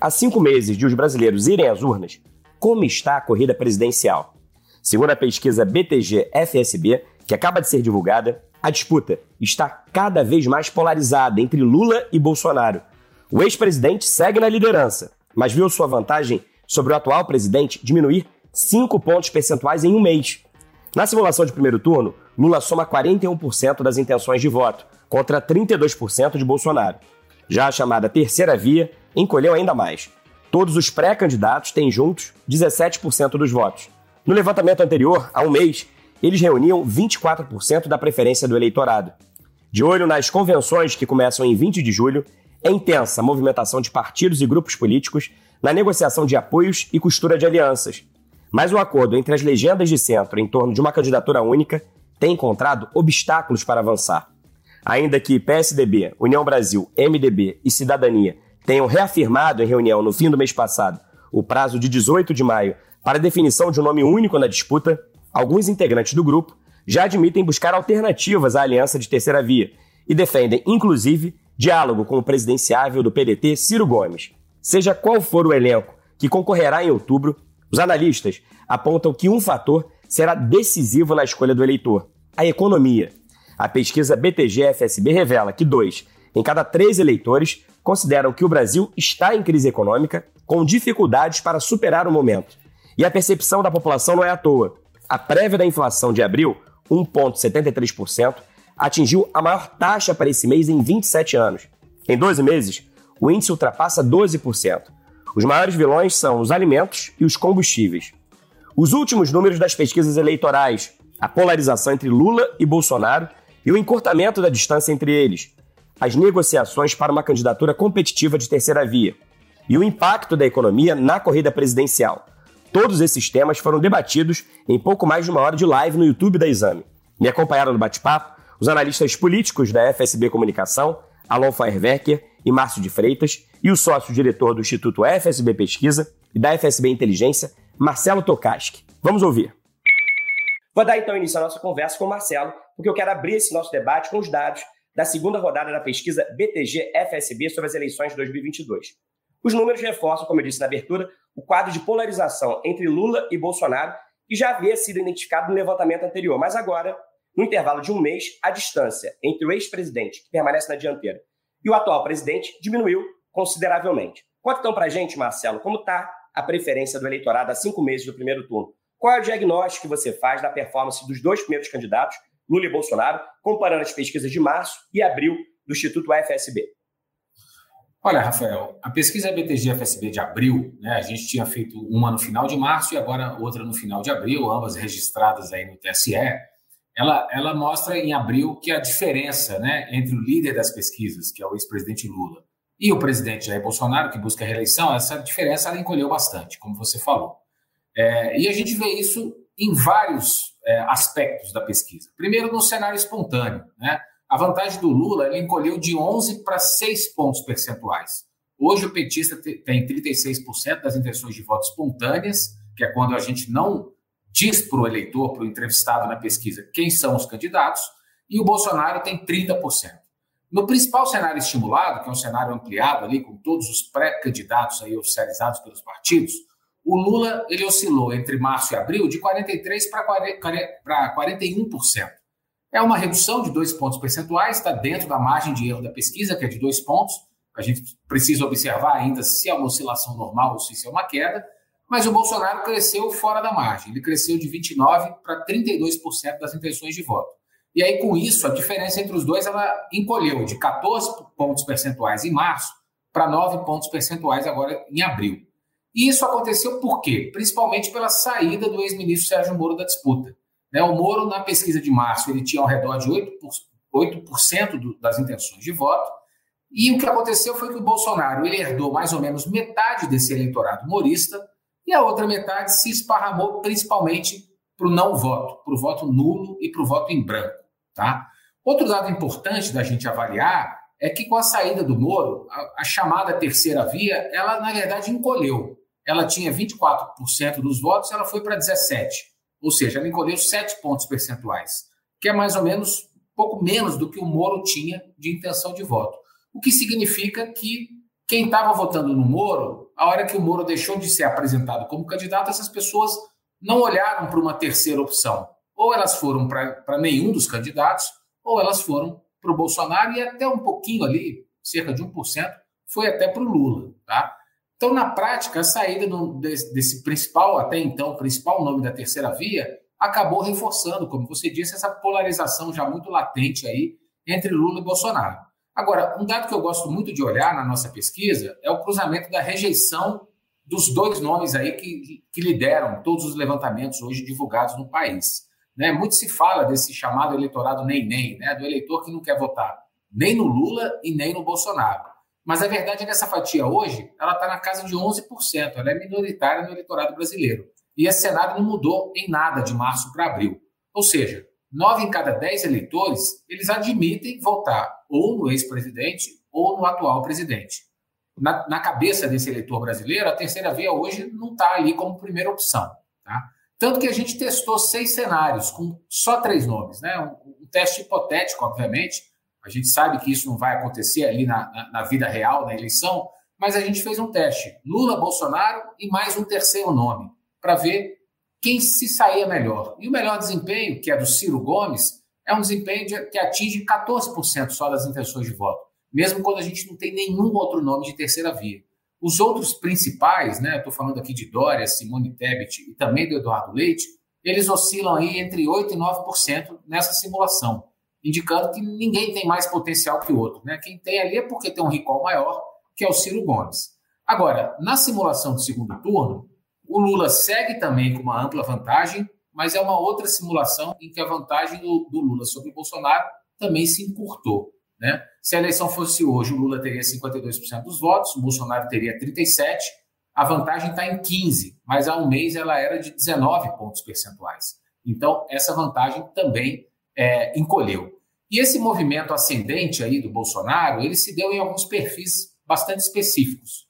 Há cinco meses de os brasileiros irem às urnas, como está a corrida presidencial? Segundo a pesquisa BTG-FSB, que acaba de ser divulgada, a disputa está cada vez mais polarizada entre Lula e Bolsonaro. O ex-presidente segue na liderança, mas viu sua vantagem sobre o atual presidente diminuir cinco pontos percentuais em um mês. Na simulação de primeiro turno, Lula soma 41% das intenções de voto, contra 32% de Bolsonaro. Já a chamada terceira via encolheu ainda mais. Todos os pré-candidatos têm juntos 17% dos votos. No levantamento anterior, há um mês, eles reuniam 24% da preferência do eleitorado. De olho nas convenções que começam em 20 de julho, é intensa a movimentação de partidos e grupos políticos na negociação de apoios e costura de alianças. Mas o acordo entre as legendas de centro em torno de uma candidatura única tem encontrado obstáculos para avançar. Ainda que PSDB, União Brasil, MDB e Cidadania tenham reafirmado em reunião no fim do mês passado o prazo de 18 de maio para definição de um nome único na disputa, alguns integrantes do grupo já admitem buscar alternativas à aliança de terceira via e defendem, inclusive, diálogo com o presidenciável do PDT, Ciro Gomes. Seja qual for o elenco que concorrerá em outubro, os analistas apontam que um fator será decisivo na escolha do eleitor: a economia. A pesquisa BTG-FSB revela que dois em cada três eleitores consideram que o Brasil está em crise econômica, com dificuldades para superar o momento. E a percepção da população não é à toa. A prévia da inflação de abril, 1,73%, atingiu a maior taxa para esse mês em 27 anos. Em 12 meses, o índice ultrapassa 12%. Os maiores vilões são os alimentos e os combustíveis. Os últimos números das pesquisas eleitorais, a polarização entre Lula e Bolsonaro e o encurtamento da distância entre eles, as negociações para uma candidatura competitiva de terceira via e o impacto da economia na corrida presidencial. Todos esses temas foram debatidos em pouco mais de uma hora de live no YouTube da Exame. Me acompanharam no bate-papo os analistas políticos da FSB Comunicação, Alon Feierwerker e Márcio de Freitas, e o sócio-diretor do Instituto FSB Pesquisa e da FSB Inteligência, Marcelo Tokaski. Vamos ouvir. Vou dar então início à nossa conversa com o Marcelo, porque eu quero abrir esse nosso debate com os dados da segunda rodada da pesquisa BTG-FSB sobre as eleições de 2022. Os números reforçam, como eu disse na abertura, o quadro de polarização entre Lula e Bolsonaro, que já havia sido identificado no levantamento anterior, mas agora, no intervalo de um mês, a distância entre o ex-presidente, que permanece na dianteira, e o atual presidente diminuiu consideravelmente. Conta então para a gente, Marcelo, como está a preferência do eleitorado há cinco meses do primeiro turno. Qual é o diagnóstico que você faz da performance dos dois primeiros candidatos, Lula e Bolsonaro, comparando as pesquisas de março e abril do Instituto FSB? Olha, Rafael, a pesquisa BTG-FSB de abril, né, a gente tinha feito uma no final de março e agora outra no final de abril, ambas registradas aí no TSE, ela, ela mostra em abril que a diferença né, entre o líder das pesquisas, que é o ex-presidente Lula, e o presidente Jair Bolsonaro, que busca a reeleição, essa diferença ela encolheu bastante, como você falou. É, e a gente vê isso em vários é, aspectos da pesquisa. Primeiro, no cenário espontâneo. Né? A vantagem do Lula ele encolheu de 11 para 6 pontos percentuais. Hoje, o petista tem 36% das intenções de voto espontâneas, que é quando a gente não diz para o eleitor, para o entrevistado na pesquisa, quem são os candidatos, e o Bolsonaro tem 30%. No principal cenário estimulado, que é um cenário ampliado ali, com todos os pré-candidatos aí oficializados pelos partidos, o Lula ele oscilou entre março e abril de 43% para 41%. É uma redução de dois pontos percentuais, está dentro da margem de erro da pesquisa, que é de dois pontos. A gente precisa observar ainda se é uma oscilação normal ou se é uma queda. Mas o Bolsonaro cresceu fora da margem. Ele cresceu de 29% para 32% das intenções de voto. E aí, com isso, a diferença entre os dois ela encolheu de 14 pontos percentuais em março para 9 pontos percentuais agora em abril. E isso aconteceu por quê? Principalmente pela saída do ex-ministro Sérgio Moro da disputa. Né, o Moro, na pesquisa de março, ele tinha ao redor de 8%, 8 do, das intenções de voto, E o que aconteceu foi que o Bolsonaro ele herdou mais ou menos metade desse eleitorado humorista e a outra metade se esparramou principalmente para o não voto, para o voto nulo e para o voto em branco. Tá? Outro dado importante da gente avaliar é que com a saída do Moro, a, a chamada terceira via, ela na verdade encolheu. Ela tinha 24% dos votos, ela foi para 17%. Ou seja, ela encolheu 7 pontos percentuais, que é mais ou menos pouco menos do que o Moro tinha de intenção de voto. O que significa que quem estava votando no Moro, a hora que o Moro deixou de ser apresentado como candidato, essas pessoas não olharam para uma terceira opção. Ou elas foram para nenhum dos candidatos, ou elas foram para o Bolsonaro e até um pouquinho ali, cerca de 1%, foi até para o Lula. Tá? Então, na prática, a saída do, desse, desse principal, até então, principal nome da terceira via, acabou reforçando, como você disse, essa polarização já muito latente aí entre Lula e Bolsonaro. Agora, um dado que eu gosto muito de olhar na nossa pesquisa é o cruzamento da rejeição dos dois nomes aí que, que lideram todos os levantamentos hoje divulgados no país. Né? Muito se fala desse chamado eleitorado nem-nem, né? do eleitor que não quer votar nem no Lula e nem no Bolsonaro. Mas a verdade é que essa fatia hoje ela está na casa de 11%, ela é minoritária no eleitorado brasileiro. E esse cenário não mudou em nada de março para abril. Ou seja, nove em cada dez eleitores, eles admitem votar ou no ex-presidente ou no atual presidente. Na, na, cabeça desse eleitor brasileiro, a terceira via hoje não está ali como primeira opção. Tá? Tanto que a gente testou seis cenários com só três nomes. Né? Um, um teste hipotético, obviamente. A gente sabe que isso não vai acontecer ali na, na, na vida real, na eleição, mas a gente fez um teste: Lula, Bolsonaro e mais um terceiro nome, para ver quem se saía melhor. E o melhor desempenho, que é do Ciro Gomes, é um desempenho de, que atinge 14% só das intenções de voto, mesmo quando a gente não tem nenhum outro nome de terceira via. Os outros principais, né, estou falando aqui de Dória, Simone Tebet e também do Eduardo Leite, eles oscilam aí entre 8% e 9% nessa simulação, indicando que ninguém tem mais potencial que o outro. Né? Quem tem ali é porque tem um recall maior, que é o Ciro Gomes. Agora, na simulação de segundo turno, o Lula segue também com uma ampla vantagem, mas é uma outra simulação em que a vantagem do, do Lula sobre o Bolsonaro também se encurtou. Né? Se a eleição fosse hoje, o Lula teria 52% dos votos, o Bolsonaro teria 37%, a vantagem está em 15%, mas há um mês ela era de 19 pontos percentuais. Então, essa vantagem também é, encolheu. E esse movimento ascendente aí do Bolsonaro, ele se deu em alguns perfis bastante específicos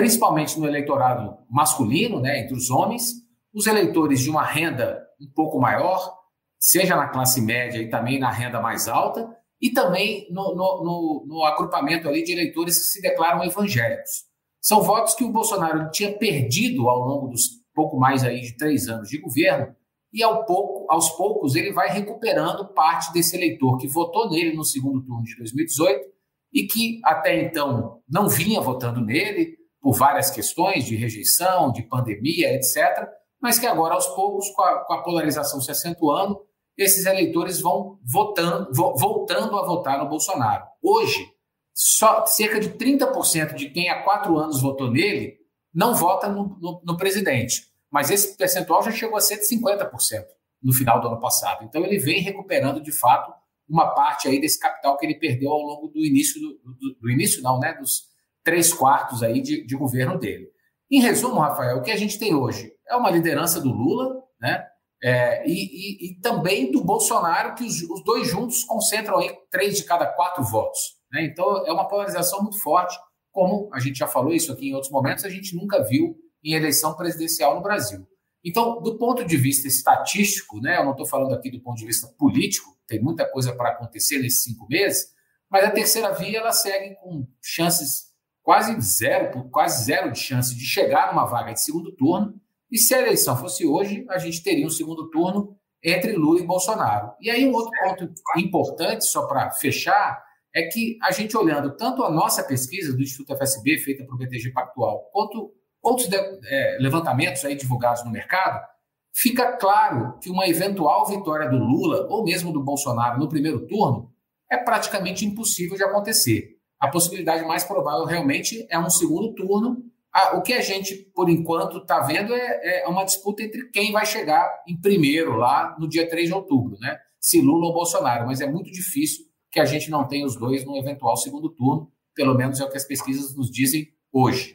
principalmente no eleitorado masculino, né, entre os homens, os eleitores de uma renda um pouco maior, seja na classe média e também na renda mais alta, e também no, no, no, no agrupamento ali de eleitores que se declaram evangélicos. São votos que o Bolsonaro tinha perdido ao longo dos pouco mais aí de três anos de governo, e ao pouco, aos poucos ele vai recuperando parte desse eleitor que votou nele no segundo turno de 2018 e que até então não vinha votando nele, por várias questões de rejeição, de pandemia, etc., mas que agora, aos poucos, com a, com a polarização se acentuando, esses eleitores vão votando, vo, voltando a votar no Bolsonaro. Hoje, só cerca de 30% de quem há quatro anos votou nele não vota no, no, no presidente. Mas esse percentual já chegou a ser de 50% no final do ano passado. Então ele vem recuperando de fato uma parte aí desse capital que ele perdeu ao longo do início do, do, do início não, né, dos três quartos aí de, de governo dele. Em resumo, Rafael, o que a gente tem hoje é uma liderança do Lula, né? É, e, e, e, também do Bolsonaro, que os, os, dois juntos concentram aí três de cada quatro votos. Né? Então é uma polarização muito forte, como a gente já falou isso aqui em outros momentos, a gente nunca viu em eleição presidencial no Brasil. Então, do ponto de vista estatístico, né, eu não estou falando aqui do ponto de vista político, tem muita coisa para acontecer nesses cinco meses, mas a terceira via ela segue com chances quase zero, quase zero de chance de chegar numa vaga de segundo turno. E se a eleição fosse hoje, a gente teria um segundo turno entre Lula e Bolsonaro. E aí um outro ponto importante, só para fechar, é que a gente olhando tanto a nossa pesquisa do Instituto FSB, feita para o BTG Pactual, quanto outros é, levantamentos aí divulgados no mercado, fica claro que uma eventual vitória do Lula ou mesmo do Bolsonaro no primeiro turno é praticamente impossível de acontecer a possibilidade mais provável realmente é um segundo turno. Ah, o que a gente, por enquanto, está vendo é, é, uma disputa entre quem vai chegar em primeiro lá no dia 3 de outubro, né? Se Lula ou Bolsonaro, mas é muito difícil que a gente não tenha os dois no eventual segundo turno. pelo menos é o que as pesquisas nos dizem hoje.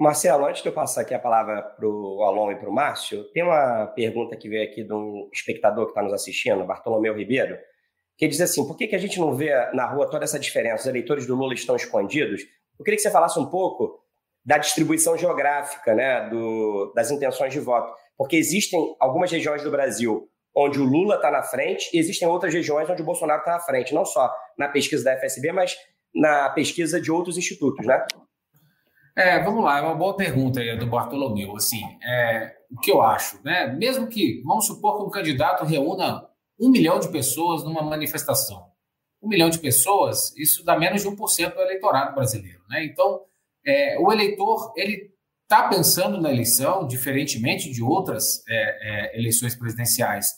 Marcelo, antes de eu passar aqui a palavra para o Alon e para o Márcio, tem uma pergunta que veio aqui de um espectador que está nos assistindo, Bartolomeu Ribeiro, que diz assim: por que, que a gente não vê na rua toda essa diferença? Os eleitores do Lula estão escondidos? Eu queria que você falasse um pouco da distribuição geográfica né, do, das intenções de voto, porque existem algumas regiões do Brasil onde o Lula está na frente e existem outras regiões onde o Bolsonaro está na frente, não só na pesquisa da FSB, mas na pesquisa de outros institutos, né? É, vamos lá, é uma boa pergunta aí do Bartolomeu. Assim, é, o que eu acho, né? Mesmo que, vamos supor que um candidato reúna um milhão de pessoas numa manifestação. Um milhão de pessoas, isso dá menos de 1% do eleitorado brasileiro, né? Então, é, o eleitor, ele está pensando na eleição, diferentemente de outras é, é, eleições presidenciais.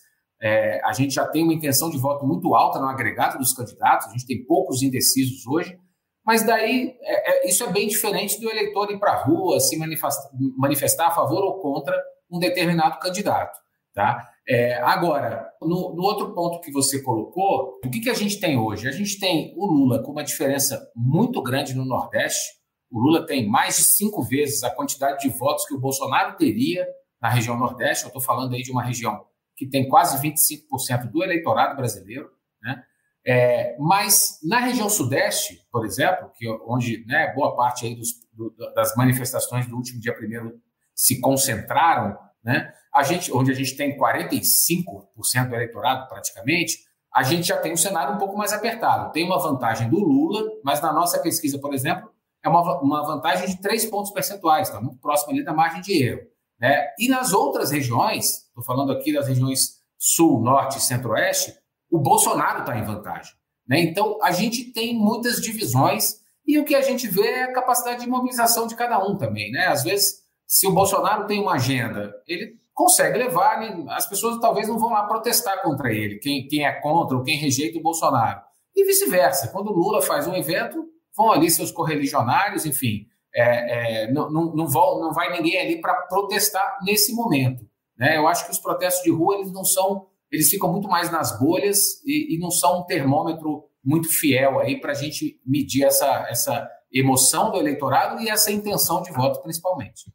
É, a gente já tem uma intenção de voto muito alta no agregado dos candidatos, a gente tem poucos indecisos hoje, mas daí é, é, isso é bem diferente do eleitor ir para a rua, se manifestar, manifestar, a favor ou contra um determinado candidato. Tá? É, agora, no, no, outro ponto que você colocou, o que, que a gente tem hoje? A gente tem o Lula com uma diferença muito grande no Nordeste. O Lula tem mais de cinco vezes a quantidade de votos que o Bolsonaro teria na região Nordeste. Eu estou falando aí de uma região que tem quase 25% do eleitorado brasileiro. Né? É, mas na região sudeste, por exemplo, que onde né, boa parte aí dos, do, das manifestações do último dia primeiro se concentraram, né, a gente, onde a gente tem 45% do eleitorado praticamente, a gente já tem um cenário um pouco mais apertado. Tem uma vantagem do Lula, mas na nossa pesquisa, por exemplo, é uma, uma vantagem de três pontos percentuais, está muito próximo ali da margem de erro. Né? E nas outras regiões, estou falando aqui das regiões sul, norte e centro-oeste, o Bolsonaro está em vantagem. Né? Então, a gente tem muitas divisões e o que a gente vê é a capacidade de mobilização de cada um também. Né? Às vezes, se o Bolsonaro tem uma agenda, ele consegue levar, as pessoas talvez não vão lá protestar contra ele, quem, quem é contra ou quem rejeita o Bolsonaro. E vice-versa. Quando o Lula faz um evento, vão ali seus correligionários, enfim. É, é, não, não, não, vão, não vai ninguém ali para protestar nesse momento. Né? Eu acho que os protestos de rua eles não são eles ficam muito mais nas bolhas e, e não são um termômetro muito fiel aí para a gente medir essa, essa emoção do eleitorado e essa intenção de voto, principalmente.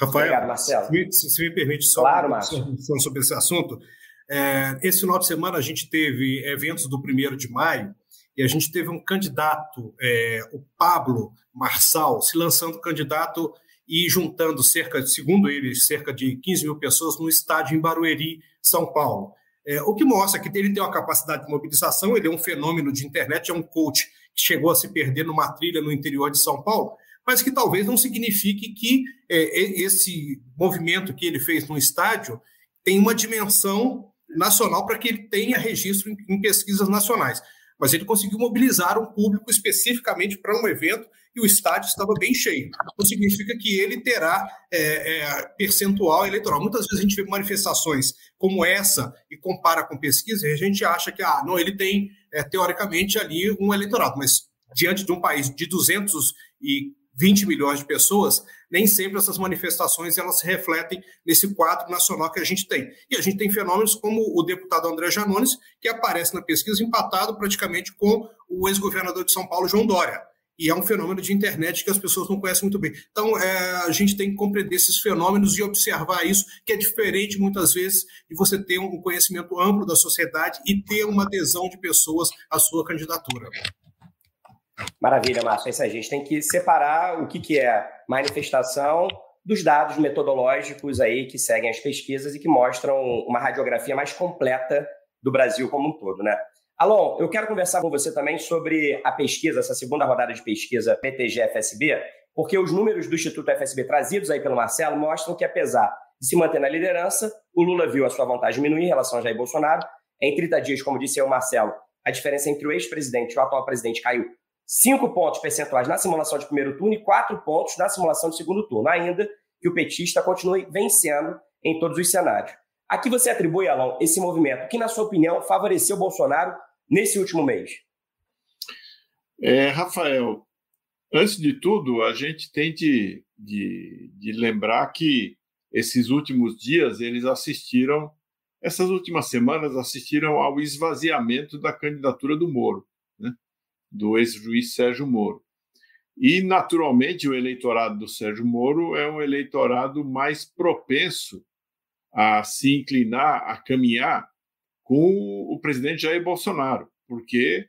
Rafael, Obrigado, Marcelo. Se, me, se me permite só claro, uma observação sobre esse assunto. É, esse final de semana a gente teve eventos do primeiro de maio e a gente teve um candidato, é, o Pablo Marçal, se lançando candidato e juntando cerca, segundo ele, cerca de 15 mil pessoas no estádio em Barueri, São Paulo. É, o que mostra que ele tem uma capacidade de mobilização, ele é um fenômeno de internet, é um coach que chegou a se perder numa trilha no interior de São Paulo, mas que talvez não signifique que é, esse movimento que ele fez no estádio tem uma dimensão nacional para que ele tenha registro em, em pesquisas nacionais. Mas ele conseguiu mobilizar um público especificamente para um evento e o estádio estava bem cheio. Então, significa que ele terá é, é, percentual eleitoral. Muitas vezes a gente vê manifestações como essa e compara com pesquisa e a gente acha que, ah, não, ele tem, é, teoricamente, ali um eleitorado, mas diante de um país de 220 milhões de pessoas, nem sempre essas manifestações elas se refletem nesse quadro nacional que a gente tem. E a gente tem fenômenos como o deputado André Janones, que aparece na pesquisa empatado praticamente com o ex-governador de São Paulo, João Dória e é um fenômeno de internet que as pessoas não conhecem muito bem. Então, é, a gente tem que compreender esses fenômenos e observar isso, que é diferente muitas vezes de você ter um conhecimento amplo da sociedade e ter uma adesão de pessoas à sua candidatura. Maravilha, Márcio. É isso aí. A gente tem que separar o que, que é manifestação dos dados metodológicos aí que seguem as pesquisas e que mostram uma radiografia mais completa do Brasil como um todo, né? Alon, eu quero conversar com você também sobre a pesquisa, essa segunda rodada de pesquisa PTG-FSB, porque os números do Instituto FSB trazidos aí pelo Marcelo mostram que, apesar de se manter na liderança, o Lula viu a sua vantagem diminuir em relação a Jair Bolsonaro. Em 30 dias, como disse o Marcelo, a diferença entre o ex-presidente e o atual presidente caiu 5 pontos percentuais na simulação de primeiro turno e 4 pontos na simulação de segundo turno, ainda que o petista continue vencendo em todos os cenários. A que você atribui, Alon, esse movimento que, na sua opinião, favoreceu Bolsonaro nesse último mês? É, Rafael, antes de tudo, a gente tem de, de, de lembrar que esses últimos dias eles assistiram, essas últimas semanas assistiram ao esvaziamento da candidatura do Moro. Né? do ex-juiz Sérgio Moro. E, naturalmente, o eleitorado do Sérgio Moro é um eleitorado mais propenso a se inclinar, a caminhar com o presidente Jair Bolsonaro, porque,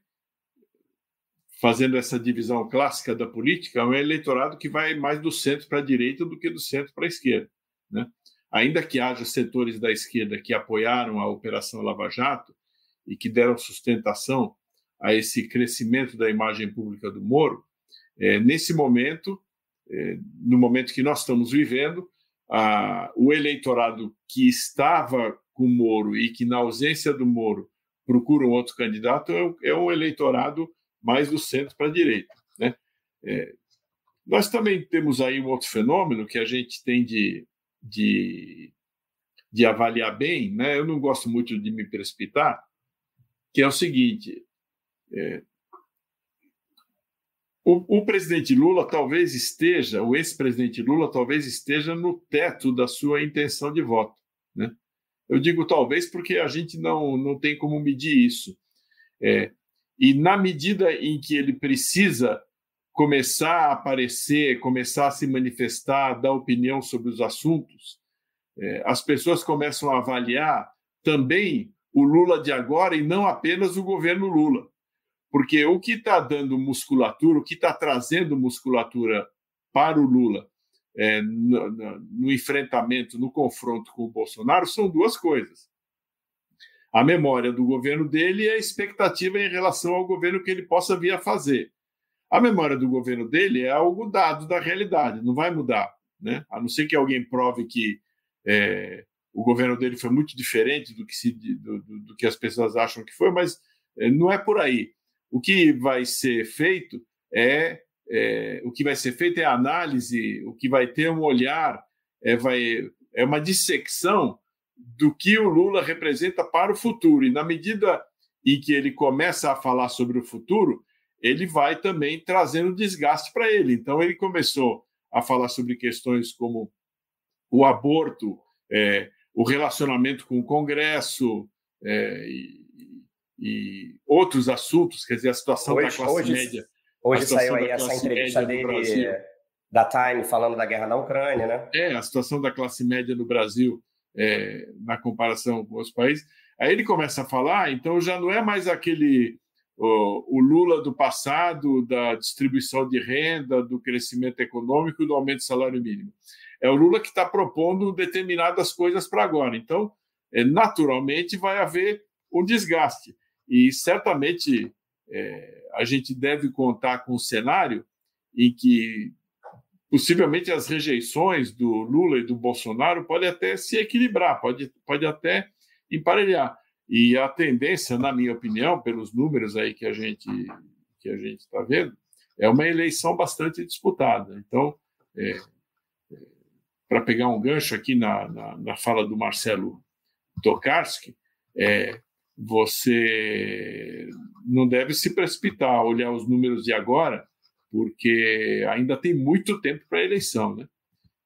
fazendo essa divisão clássica da política, é um eleitorado que vai mais do centro para a direita do que do centro para a esquerda. Né? Ainda que haja setores da esquerda que apoiaram a Operação Lava Jato e que deram sustentação a esse crescimento da imagem pública do Moro, é, nesse momento, é, no momento que nós estamos vivendo, a, o eleitorado que estava o Moro e que, na ausência do Moro, procura um outro candidato é, é um eleitorado mais do centro para a direita. Né? É, nós também temos aí um outro fenômeno que a gente tem de, de, de avaliar bem, né? eu não gosto muito de me precipitar, que é o seguinte: é, o, o, presidente Lula talvez esteja, o ex-presidente Lula talvez esteja no teto da sua intenção de voto. Né? Eu digo talvez porque a gente não, não tem como medir isso. É, e na medida em que ele precisa começar a aparecer, começar a se manifestar, dar opinião sobre os assuntos, é, as pessoas começam a avaliar também o Lula de agora e não apenas o governo Lula. Porque o que está dando musculatura, o que está trazendo musculatura para o Lula é, no, no, enfrentamento, no confronto com o Bolsonaro, são duas coisas. A memória do governo dele e a expectativa em relação ao governo que ele possa vir a fazer. A memória do governo dele é algo dado da realidade, não vai mudar. Né? A não ser que alguém prove que é, o governo dele foi muito diferente do que, se, do, do, do que as pessoas acham que foi, mas é, não é por aí. O que vai ser feito é, é, o que vai ser feito é análise, o que vai ter um olhar é, vai, é uma dissecção do que o Lula representa para o futuro. E na medida em que ele começa a falar sobre o futuro, ele vai também trazendo desgaste para ele. Então ele começou a falar sobre questões como o aborto, é, o relacionamento com o Congresso, é, e, e outros assuntos, quer dizer, a situação hoje, da classe hoje, média. Hoje saiu aí essa entrevista dele da Time falando da guerra na Ucrânia, né? É, a situação da classe média no Brasil é, na comparação com os países. Aí ele começa a falar, então já não é mais aquele o, o Lula do passado, da distribuição de renda, do crescimento econômico e do aumento do salário mínimo. É o Lula que está propondo determinadas coisas para agora. Então, é, naturalmente, vai haver um desgaste. E certamente é, a gente deve contar com um cenário em que possivelmente as rejeições do Lula e do Bolsonaro podem até se equilibrar, pode, pode até emparelhar. E a tendência, na minha opinião, pelos números aí que a gente que a gente está vendo, é uma eleição bastante disputada. Então, é, é, para pegar um gancho aqui na, na, na fala do Marcelo Tokarski, é, você não deve se precipitar, olhar os números de agora, porque ainda tem muito tempo para a eleição, né?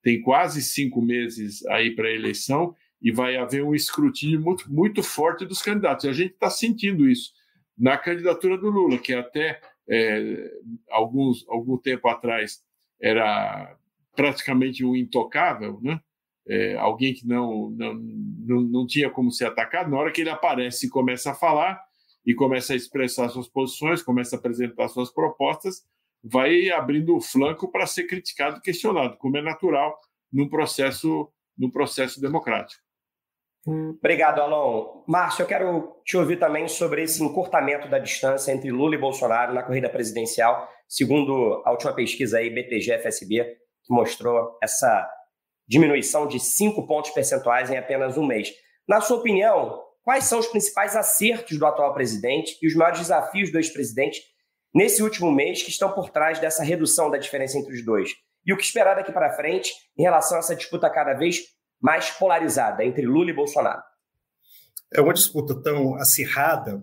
Tem quase cinco meses aí para a eleição e vai haver um escrutínio muito, muito forte dos candidatos. E a gente está sentindo isso na candidatura do Lula, que até é, alguns, algum tempo atrás era praticamente um intocável, né? é, alguém que não, não, não, não tinha como ser atacado, na hora que ele aparece e começa a falar e começa a expressar suas posições, começa a apresentar suas propostas, vai abrindo o flanco para ser criticado e questionado, como é natural num processo, num processo democrático. Obrigado, Alon. Márcio, eu quero te ouvir também sobre esse encurtamento da distância entre Lula e Bolsonaro na corrida presidencial, segundo a última pesquisa aí, BTG-FSB, que mostrou essa diminuição de 5 pontos percentuais em apenas um mês. Na sua opinião, quais são os principais acertos do atual presidente e os maiores desafios do ex-presidente nesse último mês que estão por trás dessa redução da diferença entre os dois? E o que esperar daqui para frente em relação a essa disputa cada vez mais polarizada entre Lula e Bolsonaro? É uma disputa tão acirrada,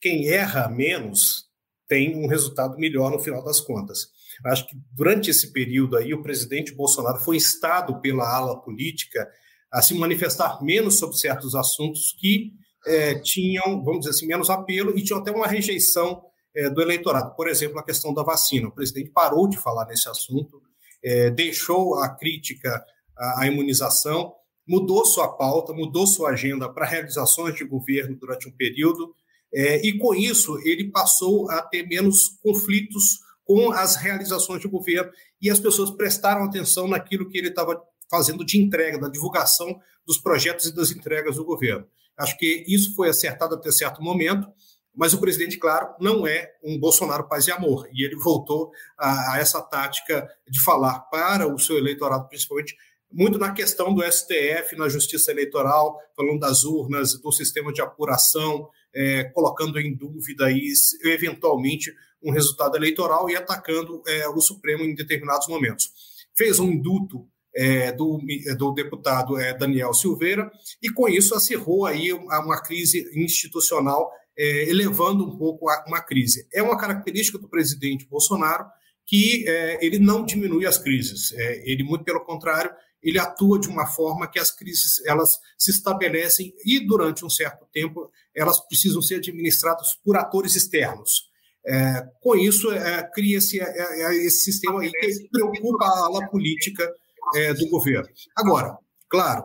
quem erra menos tem um resultado melhor no final das contas. Acho que durante esse período aí, o presidente Bolsonaro foi instado pela ala política a se manifestar menos sobre certos assuntos que é, tinham, vamos dizer assim, menos apelo e tinham até uma rejeição é, do eleitorado. Por exemplo, a questão da vacina. O presidente parou de falar nesse assunto, é, deixou a crítica à, à imunização, mudou sua pauta, mudou sua agenda para realizações de governo durante um período, é, e com isso ele passou a ter menos conflitos com as realizações de governo e as pessoas prestaram atenção naquilo que ele estava fazendo de entrega, da divulgação dos projetos e das entregas do governo. Acho que isso foi acertado até certo momento, mas o presidente, claro, não é um Bolsonaro paz e amor, e ele voltou a, a essa tática de falar para o seu eleitorado, principalmente, muito na questão do STF, na justiça eleitoral, falando das urnas, do sistema de apuração, é, colocando em dúvida aí, eventualmente um resultado eleitoral e atacando é, o Supremo em determinados momentos. Fez um induto é, do, do, deputado é, Daniel Silveira e com isso acirrou aí uma crise institucional, é, elevando um pouco a, uma crise. É uma característica do presidente Bolsonaro que é, ele não diminui as crises, é, ele muito pelo contrário ele atua de uma forma que as crises elas se estabelecem e durante um certo tempo elas precisam ser administradas por atores externos. É, com isso, é, cria-se é, é, esse sistema aí que preocupa a ala política é, do governo. Agora, claro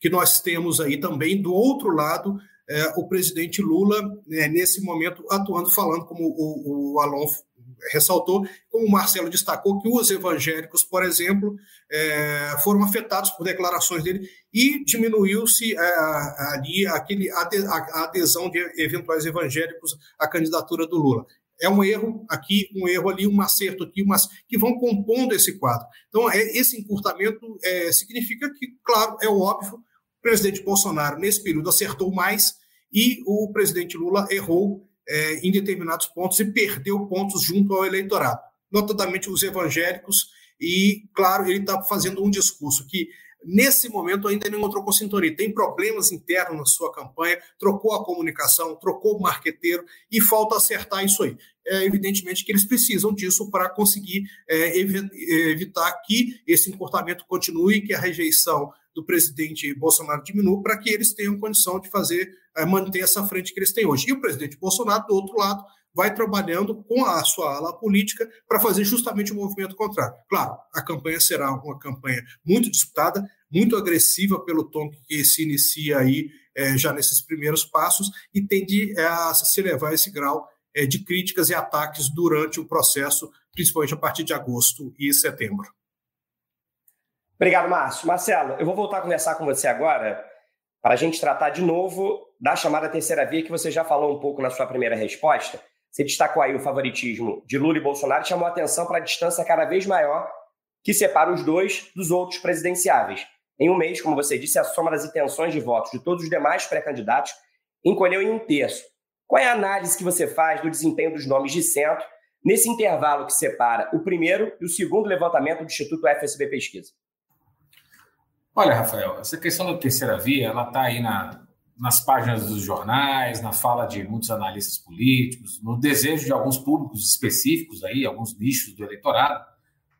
que nós temos aí também, do outro lado, é, o presidente Lula, né, nesse momento, atuando, falando, como o, o Alon ressaltou, como o Marcelo destacou, que os evangélicos, por exemplo, é, foram afetados por declarações dele e diminuiu-se é, ali aquele, a adesão de eventuais evangélicos à candidatura do Lula. É um erro aqui, um erro ali, um acerto aqui, mas que vão compondo esse quadro. Então, é, esse encurtamento é, significa que, claro, é óbvio, o presidente Bolsonaro, nesse período, acertou mais e o presidente Lula errou é, em determinados pontos e perdeu pontos junto ao eleitorado, notadamente os evangélicos, e, claro, ele está fazendo um discurso que, nesse momento, ainda não encontrou com sintonia. Tem problemas internos na sua campanha, trocou a comunicação, trocou o marqueteiro, e falta acertar isso aí. É, evidentemente que eles precisam disso para conseguir é, evitar que esse comportamento continue, que a rejeição do presidente Bolsonaro diminua, para que eles tenham condição de fazer, é, manter essa frente que eles têm hoje. E o presidente Bolsonaro, do outro lado, vai trabalhando com a sua ala política para fazer justamente o movimento contrário. Claro, a campanha será uma campanha muito disputada, muito agressiva pelo tom que se inicia aí é, já nesses primeiros passos e tende é, a se levar esse grau é, de críticas e ataques durante o processo, principalmente a partir de agosto e setembro. Obrigado, Márcio. Marcelo, eu vou voltar a conversar com você agora para a gente tratar de novo da chamada terceira via que você já falou um pouco na sua primeira resposta. Você destacou aí o favoritismo de Lula e Bolsonaro chamou a atenção para a distância cada vez maior que separa os dois dos outros presidenciáveis. Em um mês, como você disse, a soma das intenções de votos de todos os demais pré-candidatos encolheu em um terço. Qual é a análise que você faz do desempenho dos nomes de centro nesse intervalo que separa o primeiro e o segundo levantamento do Instituto FSB Pesquisa? Olha, Rafael, essa questão da terceira via, ela está aí na, nas páginas dos jornais, na fala de muitos analistas políticos, no desejo de alguns públicos específicos aí, alguns nichos do eleitorado.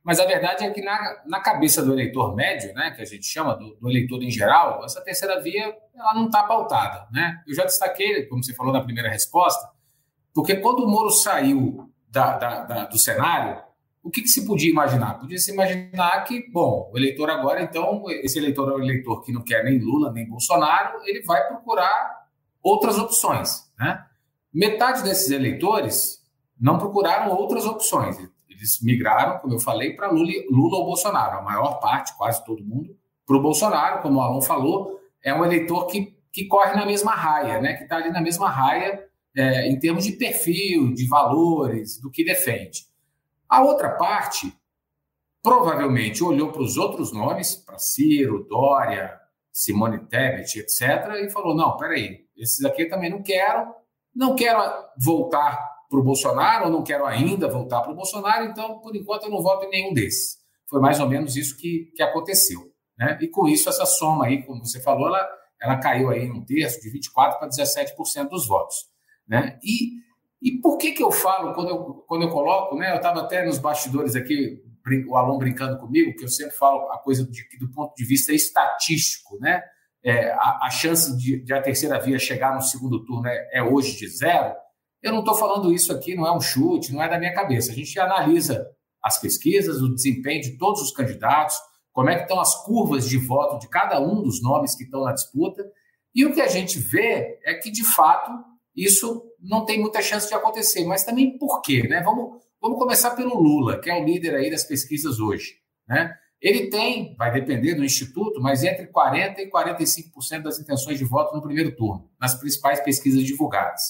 Mas a verdade é que na, na cabeça do eleitor médio, né, que a gente chama do, do eleitor em geral, essa terceira via ela não está pautada, né? Eu já destaquei, como você falou na primeira resposta, porque quando o Moro saiu da, da, da, do cenário, o que, que, se podia imaginar? Podia se imaginar que, bom, o eleitor agora, então, esse eleitor é um eleitor que não quer nem Lula nem Bolsonaro, ele vai procurar outras opções. Né? Metade desses eleitores não procuraram outras opções. Eles migraram, como eu falei, para Lula, Lula ou Bolsonaro. A maior parte, quase todo mundo, para o Bolsonaro, como o Alon falou, é um eleitor que, que corre na mesma raia, né? que está ali na mesma raia é, em termos de perfil, de valores, do que defende. A outra parte provavelmente olhou para os outros nomes, para Ciro, Dória, Simone Tebet, etc., e falou: não, peraí, esses aqui também não quero, não quero voltar para o Bolsonaro, não quero ainda voltar para o Bolsonaro, então, por enquanto, eu não voto em nenhum desses. Foi mais ou menos isso que, que aconteceu. Né? E com isso, essa soma aí, como você falou, ela, ela caiu aí em um terço, de 24% para 17% dos votos. Né? E e por que, que eu falo, quando eu, quando eu coloco, né? Eu estava até nos bastidores aqui, o aluno brincando comigo, que eu sempre falo a coisa de, do ponto de vista estatístico, né? É, a, a, chance de, de, a terceira via chegar no segundo turno é, é, hoje de zero. Eu não estou falando isso aqui, não é um chute, não é da minha cabeça. A gente analisa as pesquisas, o desempenho de todos os candidatos, como é que estão as curvas de voto de cada um dos nomes que estão na disputa. E o que a gente vê é que, de fato, isso não tem muita chance de acontecer. Mas também por quê? Né? Vamos, vamos começar pelo Lula, que é o líder aí das pesquisas hoje. Né? Ele tem, vai depender do Instituto, mas entre 40% e 45% das intenções de voto no primeiro turno, nas principais pesquisas divulgadas.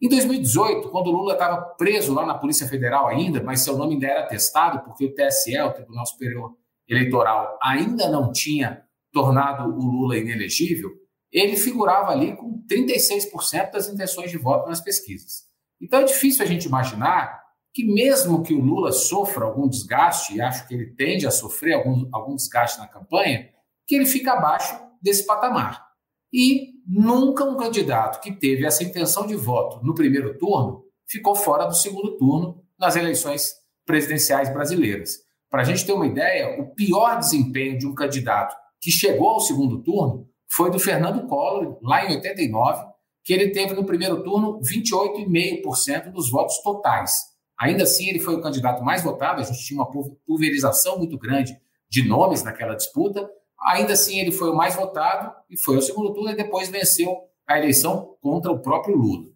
Em 2018, quando o Lula estava preso lá na Polícia Federal ainda, mas seu nome ainda era testado, porque o TSE, o Tribunal Superior Eleitoral, ainda não tinha tornado o Lula inelegível, ele figurava ali com 36% das intenções de voto nas pesquisas. Então é difícil a gente imaginar que, mesmo que o Lula sofra algum desgaste, e acho que ele tende a sofrer algum, algum desgaste na campanha, que ele fica abaixo desse patamar. E nunca um candidato que teve essa intenção de voto no primeiro turno ficou fora do segundo turno nas eleições presidenciais brasileiras. Para a gente ter uma ideia, o pior desempenho de um candidato que chegou ao segundo turno foi do Fernando Collor, lá em 89, que ele teve no primeiro turno 28,5% dos votos totais. Ainda assim, ele foi o candidato mais votado, a gente tinha uma pulverização muito grande de nomes naquela disputa, Ainda assim, ele foi o mais votado e foi ao segundo turno e depois venceu a eleição contra o próprio Lula.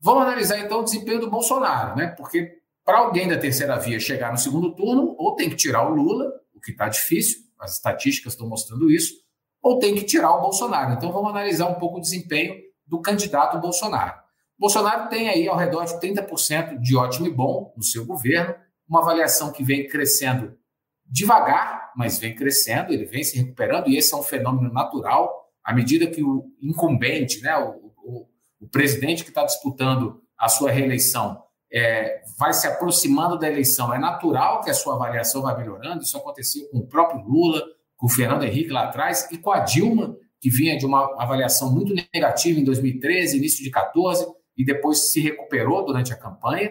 Vamos analisar então o desempenho do Bolsonaro, né? Porque para alguém da terceira via chegar no segundo turno, ou tem que tirar o Lula, o que está difícil, as estatísticas estão mostrando isso, ou tem que tirar o Bolsonaro. Então vamos analisar um pouco o desempenho do candidato Bolsonaro. Bolsonaro tem aí ao redor de 30% de ótimo e bom no seu governo, uma avaliação que vem crescendo devagar, mas vem crescendo, ele vem se recuperando, e esse é um fenômeno natural. À medida que o incumbente, né, o, o, o presidente que está disputando a sua reeleição, é, vai se aproximando da eleição, é natural que a sua avaliação vá melhorando. Isso aconteceu com o próprio Lula, com o Fernando Henrique lá atrás, e com a Dilma, que vinha de uma avaliação muito negativa em 2013, início de 2014, e depois se recuperou durante a campanha.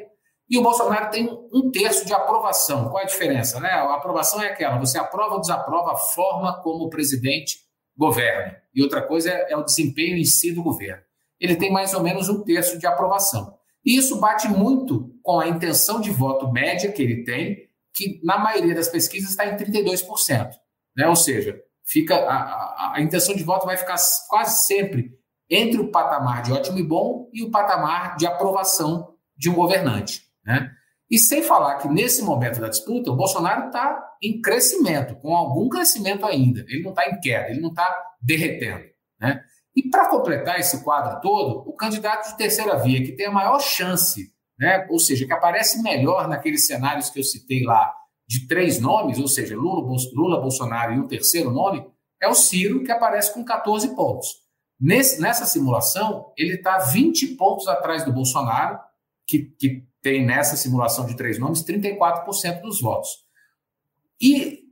E o Bolsonaro tem um terço de aprovação. Qual é a diferença? Né? A aprovação é aquela: você aprova ou desaprova a forma como o presidente governa. E outra coisa é, é o desempenho em si do governo. Ele tem mais ou menos um terço de aprovação. E isso bate muito com a intenção de voto média que ele tem, que na maioria das pesquisas está em 32%. Né? Ou seja, fica a, a, a intenção de voto vai ficar quase sempre entre o patamar de ótimo e bom e o patamar de aprovação de um governante. Né? E sem falar que nesse momento da disputa, o Bolsonaro está em crescimento, com algum crescimento ainda. Ele não está em queda, ele não está derretendo. Né? E para completar esse quadro todo, o candidato de terceira via, que tem a maior chance, né? ou seja, que aparece melhor naqueles cenários que eu citei lá, de três nomes, ou seja, Lula, Bolsonaro e um terceiro nome, é o Ciro, que aparece com 14 pontos. Nesse, nessa simulação, ele está 20 pontos atrás do Bolsonaro, que, que tem nessa simulação de três nomes 34% dos votos. E,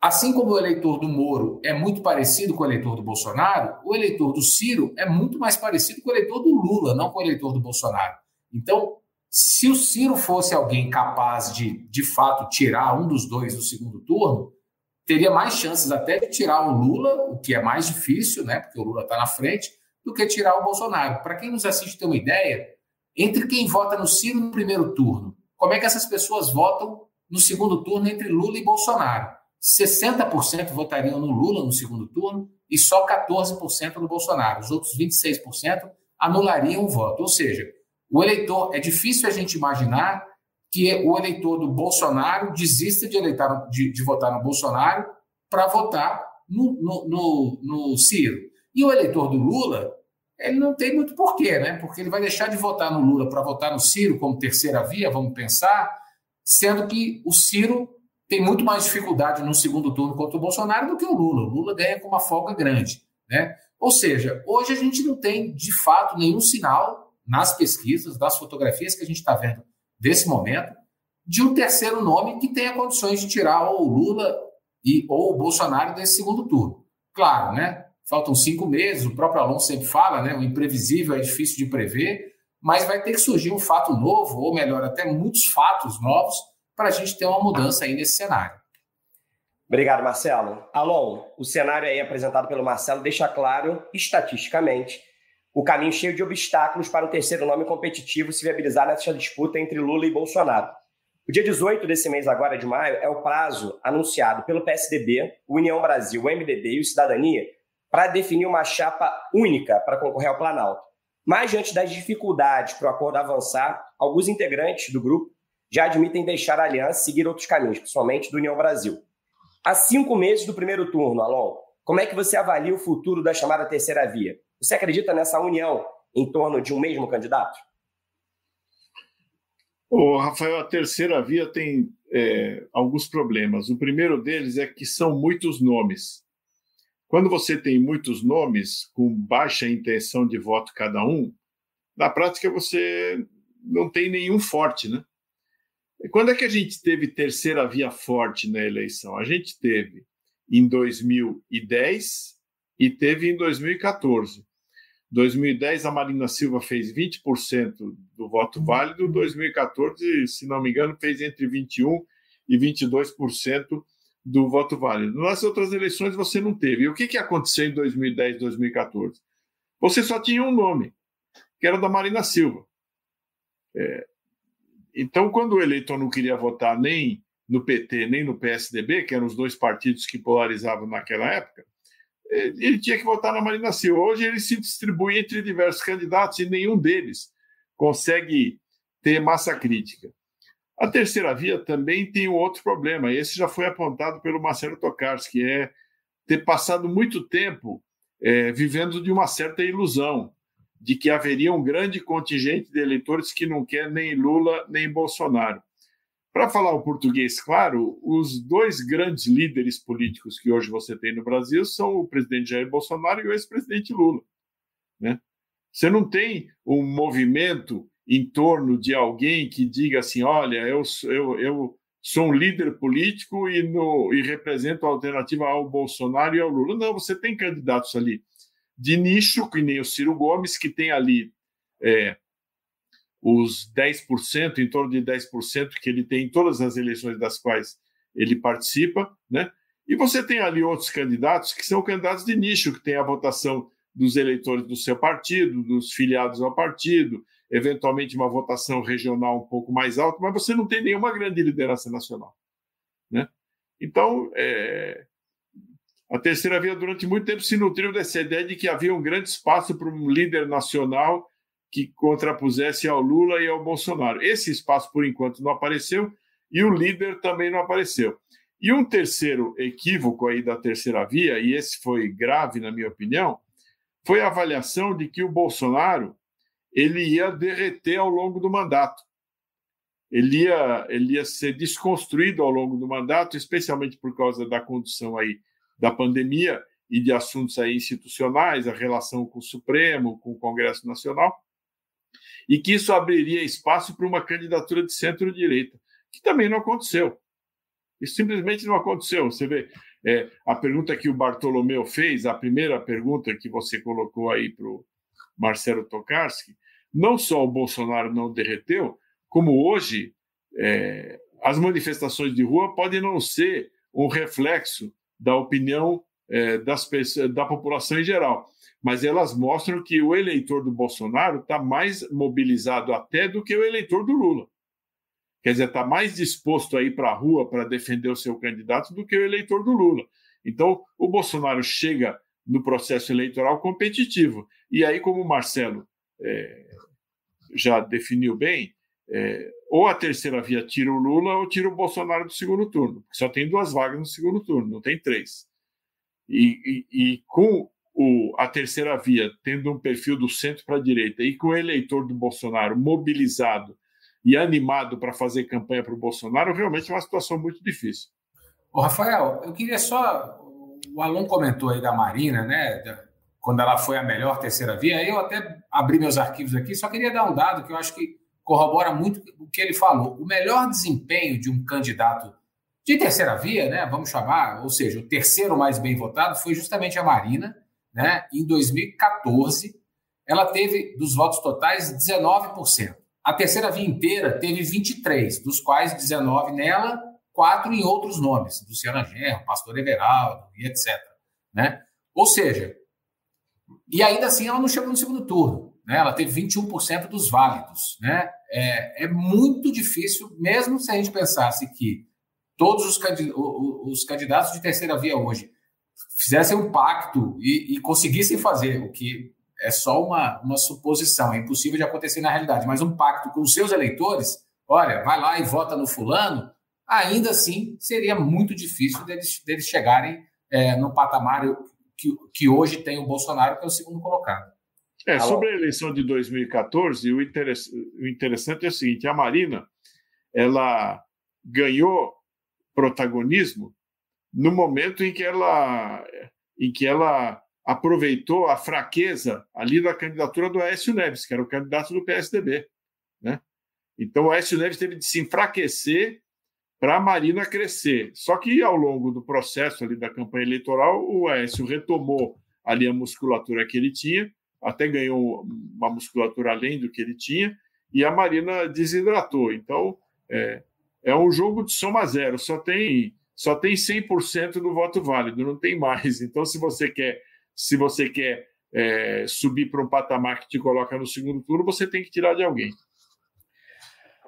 assim como o eleitor do Moro é muito parecido com o eleitor do Bolsonaro, o eleitor do Ciro é muito mais parecido com o eleitor do Lula, não com o eleitor do Bolsonaro. Então, se o Ciro fosse alguém capaz de, de fato, tirar um dos dois do segundo turno, teria mais chances até de tirar o Lula, o que é mais difícil, né, porque o Lula está na frente, do que tirar o Bolsonaro. Para quem nos assiste ter uma ideia, entre quem vota no Ciro no primeiro turno, como é que essas pessoas votam no segundo turno entre Lula e Bolsonaro? 60% votariam no Lula no segundo turno e só 14% no Bolsonaro. Os outros 26% anulariam o voto. Ou seja, o eleitor, é difícil a gente imaginar que o eleitor do Bolsonaro desista de, eleitar, de, de votar no Bolsonaro para votar no, no, no, no Ciro. E o eleitor do Lula ele não tem muito porquê, né? Porque ele vai deixar de votar no Lula para votar no Ciro como terceira via, vamos pensar, sendo que o Ciro tem muito mais dificuldade no segundo turno contra o Bolsonaro do que o Lula. O Lula ganha com uma folga grande, né? Ou seja, hoje a gente não tem de fato nenhum sinal nas pesquisas, das fotografias que a gente está vendo desse momento, de um terceiro nome que tenha condições de tirar ou o Lula e, ou o Bolsonaro desse segundo turno. Claro, né? faltam cinco meses, o próprio Alonso sempre fala, né? O imprevisível é difícil de prever, mas vai ter que surgir um fato novo, ou melhor, até muitos fatos novos, para a gente ter uma mudança aí nesse cenário. Obrigado, Marcelo. Alon, o cenário aí apresentado pelo Marcelo deixa claro, estatisticamente, o caminho cheio de obstáculos para um terceiro nome competitivo se viabilizar nessa disputa entre Lula e Bolsonaro. O dia 18 desse mês, agora de maio, é o prazo anunciado pelo PSDB, União Brasil, MDB e o Cidadania para definir uma chapa única para concorrer ao Planalto. Mas, diante das dificuldades para o acordo avançar, alguns integrantes do grupo já admitem deixar a aliança e seguir outros caminhos, principalmente do União Brasil. Há cinco meses do primeiro turno, Alon, como é que você avalia o futuro da chamada terceira via? Você acredita nessa união em torno de um mesmo candidato? Ô, Rafael, a terceira via tem é, alguns problemas. O primeiro deles é que são muitos nomes. Quando você tem muitos nomes, com baixa intenção de voto cada um, na prática você não tem nenhum forte, né? E quando é que a gente teve terceira via forte na eleição? A gente teve em 2010 e teve em 2014. 2010, a Marina Silva fez 20% do voto válido, 2014, se não me engano, fez entre 21% e 22% do voto válido. Nas outras eleições você não teve. E o que, que aconteceu em 2010 e 2014? Você só tinha um nome, que era da Marina Silva. É, então, quando o eleitor não queria votar nem no PT nem no PSDB, que eram os dois partidos que polarizavam naquela época, ele tinha que votar na Marina Silva. Hoje ele se distribui entre diversos candidatos e nenhum deles consegue ter massa crítica. A terceira via também tem um outro problema, esse já foi apontado pelo Marcelo Tokarski, que é ter passado muito tempo é, vivendo de uma certa ilusão de que haveria um grande contingente de eleitores que não quer nem Lula nem Bolsonaro. Para falar o português claro, os dois grandes líderes políticos que hoje você tem no Brasil são o presidente Jair Bolsonaro e o ex-presidente Lula. Né? Você não tem um movimento em torno de alguém que diga assim: olha, eu, eu, eu sou um líder político e, no, e represento a alternativa ao Bolsonaro e ao Lula. Não, você tem candidatos ali de nicho, que nem o Ciro Gomes, que tem ali é, os 10%, em torno de 10% que ele tem em todas as eleições das quais ele participa, né? E você tem ali outros candidatos que são candidatos de nicho, que tem a votação dos eleitores do seu partido, dos filiados ao partido, eventualmente uma votação regional um pouco mais alta, mas você não tem nenhuma grande liderança nacional, né? Então, é... a terceira via durante muito tempo se nutriu dessa ideia de que havia um grande espaço para um líder nacional que contrapusesse ao Lula e ao Bolsonaro. Esse espaço, por enquanto, não apareceu e o líder também não apareceu. E um terceiro equívoco aí da terceira via, e esse foi grave, na minha opinião, foi a avaliação de que o Bolsonaro ele ia derreter ao longo do mandato. Ele ia, ele ia ser desconstruído ao longo do mandato, especialmente por causa da condução aí da pandemia e de assuntos aí institucionais, a relação com o Supremo, com o Congresso Nacional e que isso abriria espaço para uma candidatura de centro-direita, que também não aconteceu. Isso simplesmente não aconteceu. Você vê é, a pergunta que o Bartolomeu fez, a primeira pergunta que você colocou aí para o Marcelo Tokarski, não só o Bolsonaro não derreteu, como hoje é, as manifestações de rua podem não ser um reflexo da opinião é, das da população em geral mas elas mostram que o eleitor do Bolsonaro está mais mobilizado até do que o eleitor do Lula. Quer dizer, está mais disposto a ir para a rua para defender o seu candidato do que o eleitor do Lula. Então, o Bolsonaro chega no processo eleitoral competitivo. E aí, como o Marcelo é, já definiu bem, é, ou a terceira via tira o Lula ou tira o Bolsonaro do segundo turno. Só tem duas vagas no segundo turno, não tem três. E, e, e com o, a terceira via tendo um perfil do centro para a direita e com o eleitor do Bolsonaro mobilizado e animado para fazer campanha para o Bolsonaro, realmente é uma situação muito difícil. Ô, Rafael, eu queria só. O aluno comentou aí da Marina, né? Quando ela foi a melhor terceira via. Eu até abri meus arquivos aqui, só queria dar um dado que eu acho que corrobora muito o que ele falou. O melhor desempenho de um candidato de terceira via, né? Vamos chamar, ou seja, o terceiro mais bem votado foi justamente a Marina né, em 2014, ela teve, dos votos totais, 19%. A terceira via inteira teve 23, dos quais 19 nela, quatro em outros nomes, Luciana Genro, Pastor Everaldo e etc. Né? Ou seja, E ainda assim ela não chegou no segundo turno. Né? Ela teve 21% dos válidos. Né? É, é muito difícil, mesmo se a gente pensasse que todos os, os candidatos de terceira via hoje fizessem um pacto e, e, conseguissem fazer, o que é só uma, uma suposição, é impossível de acontecer na realidade, mas um pacto com os seus eleitores, olha, vai lá e vota no fulano, ainda assim seria muito difícil deles, deles chegarem é, no patamar que, que hoje tem o Bolsonaro, que é o segundo colocado. É, sobre a eleição de 2014, o, interess, o interessante é o seguinte: a Marina ela ganhou protagonismo no momento em que ela, em que ela aproveitou a fraqueza ali da candidatura do Aécio Neves, que era o candidato do PSDB. Né? Então, o Aécio Neves teve de se enfraquecer para a Marina crescer. Só que, ao longo do processo ali da campanha eleitoral, o Aécio retomou ali a musculatura que ele tinha, até ganhou uma musculatura além do que ele tinha, e a Marina desidratou. Então, é, é um jogo de soma zero, só tem só tem 100% do voto válido, não tem mais. Então, se você quer se você quer é, subir para um patamar que te coloca no segundo turno, você tem que tirar de alguém.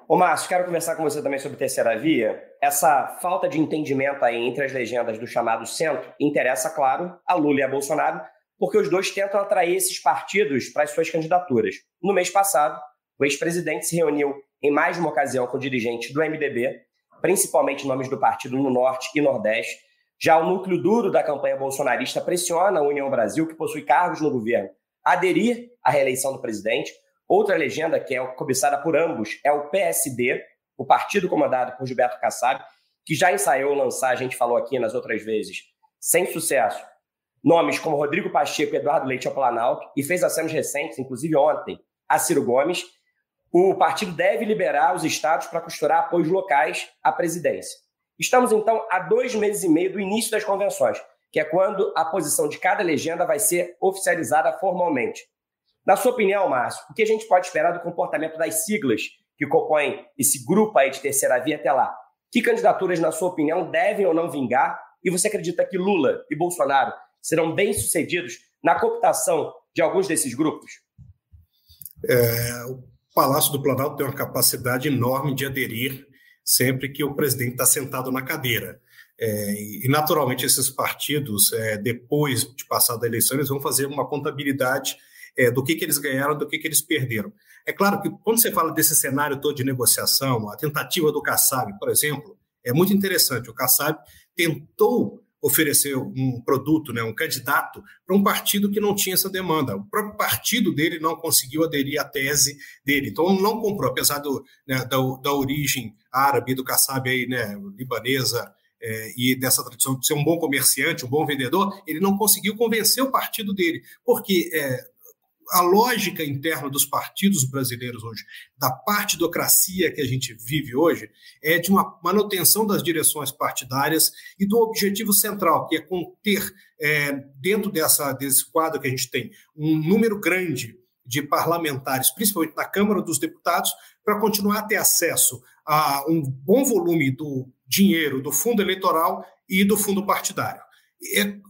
Ô, Márcio, quero conversar com você também sobre terceira via. Essa falta de entendimento aí entre as legendas do chamado centro interessa, claro, a Lula e a Bolsonaro, porque os dois tentam atrair esses partidos para as suas candidaturas. No mês passado, o ex-presidente se reuniu em mais de uma ocasião com dirigentes do MDB, principalmente nomes do partido no Norte e Nordeste. Já o núcleo duro da campanha bolsonarista pressiona a União Brasil, que possui cargos no governo, a aderir à reeleição do presidente. Outra legenda, que é cobiçada por ambos, é o PSD, o partido comandado por Gilberto Kassab, que já ensaiou lançar, a gente falou aqui nas outras vezes, sem sucesso, nomes como Rodrigo Pacheco e Eduardo Leite ao Planalto, e fez acenos recentes, inclusive ontem, a Ciro Gomes, o partido deve liberar os estados para costurar apoios locais à presidência. Estamos, então, a dois meses e meio do início das convenções, que é quando a posição de cada legenda vai ser oficializada formalmente. Na sua opinião, Márcio, o que a gente pode esperar do comportamento das siglas que compõem esse grupo aí de terceira via até lá? Que candidaturas, na sua opinião, devem ou não vingar? E você acredita que Lula e Bolsonaro serão bem-sucedidos na cooptação de alguns desses grupos? É, Palácio do Planalto tem uma capacidade enorme de aderir sempre que o presidente está sentado na cadeira. É, e, naturalmente, esses partidos, é, depois de passar da eleição, eles vão fazer uma contabilidade é, do que, que eles ganharam, do que, que eles perderam. É claro que quando você fala desse cenário todo de negociação, a tentativa do Kassab, por exemplo, é muito interessante. O Kassab tentou oferecer um produto, né, um candidato, para um partido que não tinha essa demanda. O próprio partido dele não conseguiu aderir à tese dele. Então, não comprou, apesar do, né, da, da origem árabe, do Kassab aí, né, libanesa, é, e dessa tradição de ser um bom comerciante, um bom vendedor, ele não conseguiu convencer o partido dele, porque é, a lógica interna dos partidos brasileiros hoje, da partidocracia que a gente vive hoje, é de uma manutenção das direções partidárias e do objetivo central, que é conter, é, dentro dessa, desse quadro que a gente tem, um número grande de parlamentares, principalmente na Câmara dos Deputados, para continuar a ter acesso a um bom volume do dinheiro do fundo eleitoral e do fundo partidário.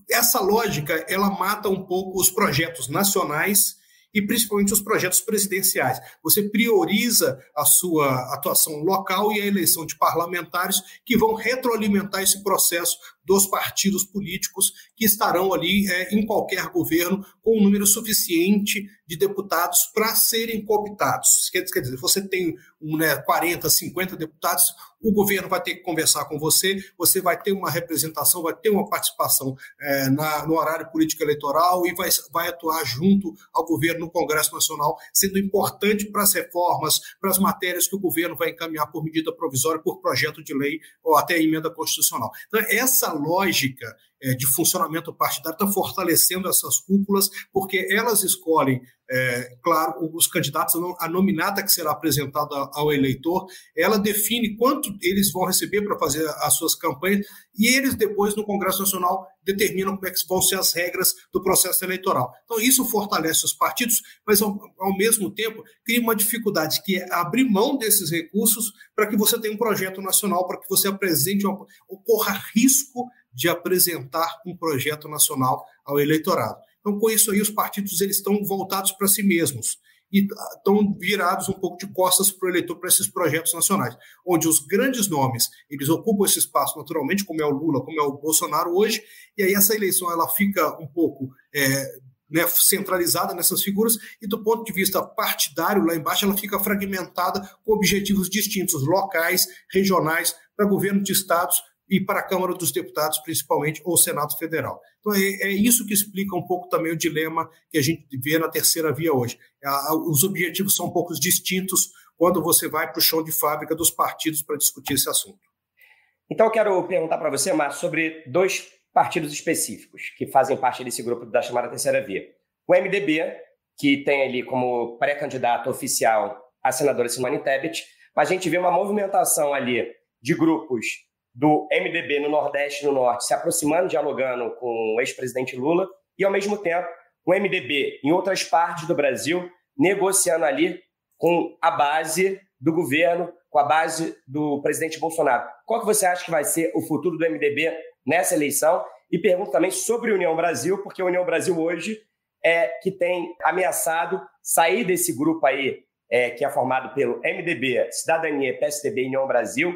Essa lógica ela mata um pouco os projetos nacionais e principalmente os projetos presidenciais. Você prioriza a sua atuação local e a eleição de parlamentares que vão retroalimentar esse processo dos partidos políticos que estarão ali é, em qualquer governo com um número suficiente de deputados para serem cooptados. Quer, dizer, você tem um, né, 40, 50 deputados, o governo vai ter que conversar com você, você vai ter uma representação, vai ter uma participação é, na, no horário político eleitoral e vai, vai atuar junto ao governo no Congresso Nacional, sendo importante para as reformas, para as matérias que o governo vai encaminhar por medida provisória, por projeto de lei ou até emenda constitucional. Então, essa lógica de funcionamento partidário está fortalecendo essas cúpulas, porque elas escolhem, é, claro, os candidatos, a nominata que será apresentada ao eleitor, ela define quanto eles vão receber para fazer as suas campanhas, e eles depois, no Congresso Nacional, determinam como é que vão ser as regras do processo eleitoral. Então, isso fortalece os partidos, mas, ao, ao mesmo tempo, cria uma dificuldade, que é abrir mão desses recursos para que você tenha um projeto nacional, para que você apresente, uma, ocorra risco de apresentar um projeto nacional ao eleitorado. Então, com isso aí, os partidos eles estão voltados para si mesmos e estão virados um pouco de costas para o eleitor para esses projetos nacionais, onde os grandes nomes eles ocupam esse espaço naturalmente, como é o Lula, como é o Bolsonaro hoje, e aí essa eleição ela fica um pouco é, né, centralizada nessas figuras, e do ponto de vista partidário, lá embaixo, ela fica fragmentada com objetivos distintos, locais, regionais, para governo de estados e para a Câmara dos Deputados, principalmente, ou Senado Federal. Então, é, é, isso que explica um pouco também o dilema que a gente vê na terceira via hoje. A, os objetivos são um pouco distintos quando você vai para o chão de fábrica dos partidos para discutir esse assunto. Então, eu quero perguntar para você, Márcio, sobre dois partidos específicos que fazem parte desse grupo da chamada terceira via. O MDB, que tem ali como pré-candidato oficial a senadora Simone Tebet, mas a gente vê uma movimentação ali de grupos do MDB no Nordeste e no Norte se aproximando, dialogando com o ex-presidente Lula, e ao mesmo tempo o MDB em outras partes do Brasil negociando ali com a base do governo, com a base do presidente Bolsonaro. Qual que você acha que vai ser o futuro do MDB nessa eleição? E pergunto também sobre a União Brasil, porque a União Brasil hoje é que tem ameaçado sair desse grupo aí, é, que é formado pelo MDB, Cidadania, PSDB e União Brasil,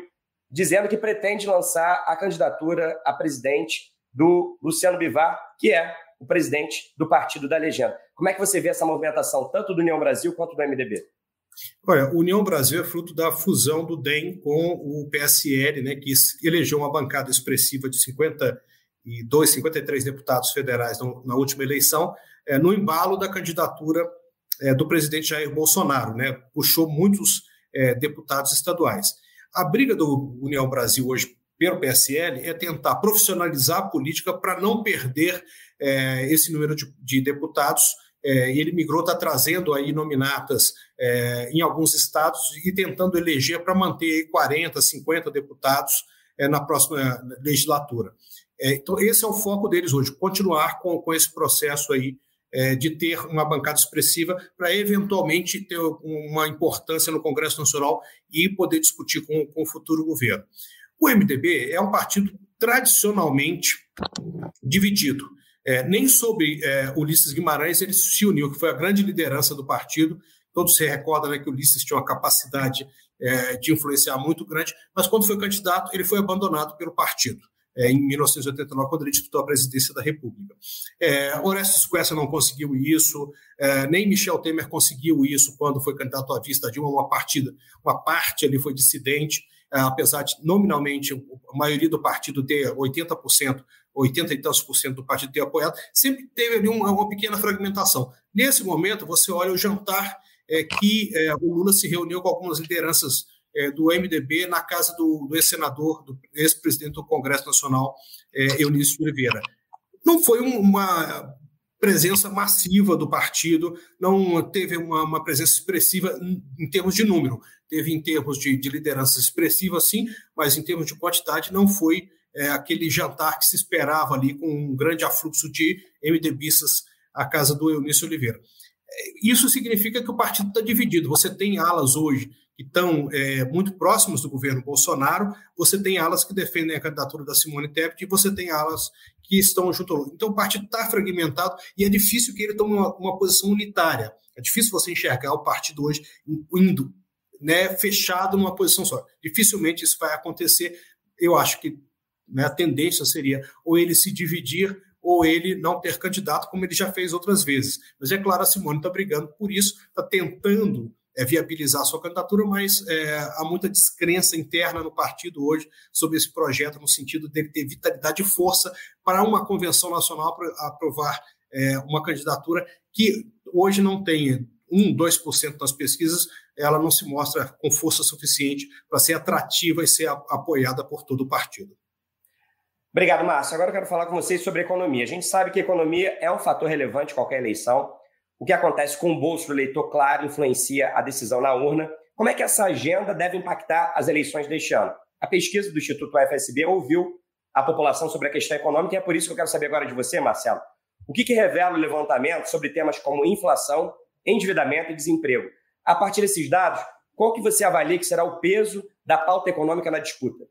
dizendo que pretende lançar a candidatura a presidente do Luciano Bivar, que é o presidente do Partido da Legenda. Como é que você vê essa movimentação, tanto do União Brasil quanto do MDB? Olha, União Brasil é fruto da fusão do DEM com o PSL, né, que elegeu uma bancada expressiva de 52, 53 deputados federais na última eleição, é, no embalo da candidatura é, do presidente Jair Bolsonaro, né, puxou muitos é, deputados estaduais. A briga do União Brasil hoje pelo PSL é tentar profissionalizar a política para não perder é, esse número de, de deputados. É, ele migrou, está trazendo aí nominatas é, em alguns estados e tentando eleger para manter 40, 50 deputados é, na próxima legislatura. É, então, esse é o foco deles hoje, continuar com, com esse processo aí de ter uma bancada expressiva para eventualmente ter uma importância no Congresso Nacional e poder discutir com, com o futuro governo. O MDB é um partido tradicionalmente dividido. É, nem sobre é, Ulisses Guimarães ele se uniu, que foi a grande liderança do partido. Todos se recordam né, que Ulisses tinha uma capacidade é, de influenciar muito grande, mas quando foi candidato, ele foi abandonado pelo partido é, em 1989, quando ele disputou a presidência da República. É, Orestes Quessa não conseguiu isso, é, nem Michel Temer conseguiu isso quando foi candidato à vista de uma partida, uma parte ali foi dissidente, é, apesar de nominalmente a maioria do partido ter 80%, 80 e tantos por cento do partido ter apoiado, sempre teve ali uma, uma pequena fragmentação. Nesse momento, você olha o jantar é, que é, o Lula se reuniu com algumas lideranças é, do MDB na casa do, do ex-senador, do ex-presidente do Congresso Nacional, é, Eunício Oliveira. Não foi um, uma presença massiva do partido, não teve uma, uma presença expressiva em, em, termos de número, teve em termos de, de, liderança expressiva, sim, mas em termos de quantidade não foi é, aquele jantar que se esperava ali com um grande afluxo de MDBistas à casa do Eunício Oliveira. É, isso significa que o partido está dividido. Você tem alas hoje que estão é, muito próximos do governo Bolsonaro, você tem alas que defendem a candidatura da Simone Tebet e você tem alas que estão junto ao Então o partido está fragmentado e é difícil que ele tome uma, uma, posição unitária. É difícil você enxergar o partido hoje indo né, fechado numa posição só. Dificilmente isso vai acontecer. Eu acho que né, a tendência seria ou ele se dividir ou ele não ter candidato, como ele já fez outras vezes. Mas é claro, a Simone está brigando por isso, está tentando é, viabilizar sua candidatura, mas é, há muita descrença interna no partido hoje sobre esse projeto, no sentido dele ter vitalidade e força para uma convenção nacional aprovar é, uma candidatura que hoje não tem 1, 2% nas pesquisas, ela não se mostra com força suficiente para ser atrativa e ser apoiada por todo o partido. Obrigado, Márcio. Agora eu quero falar com vocês sobre economia. A gente sabe que economia é um fator relevante em qualquer eleição. O que acontece com o bolso do eleitor, claro, influencia a decisão na urna. Como é que essa agenda deve impactar as eleições deste ano? A pesquisa do Instituto FSB ouviu a população sobre a questão econômica e é por isso que eu quero saber agora de você, Marcelo. O que, que revela o levantamento sobre temas como inflação, endividamento e desemprego? A partir desses dados, qual que você avalia que será o peso da pauta econômica na disputa?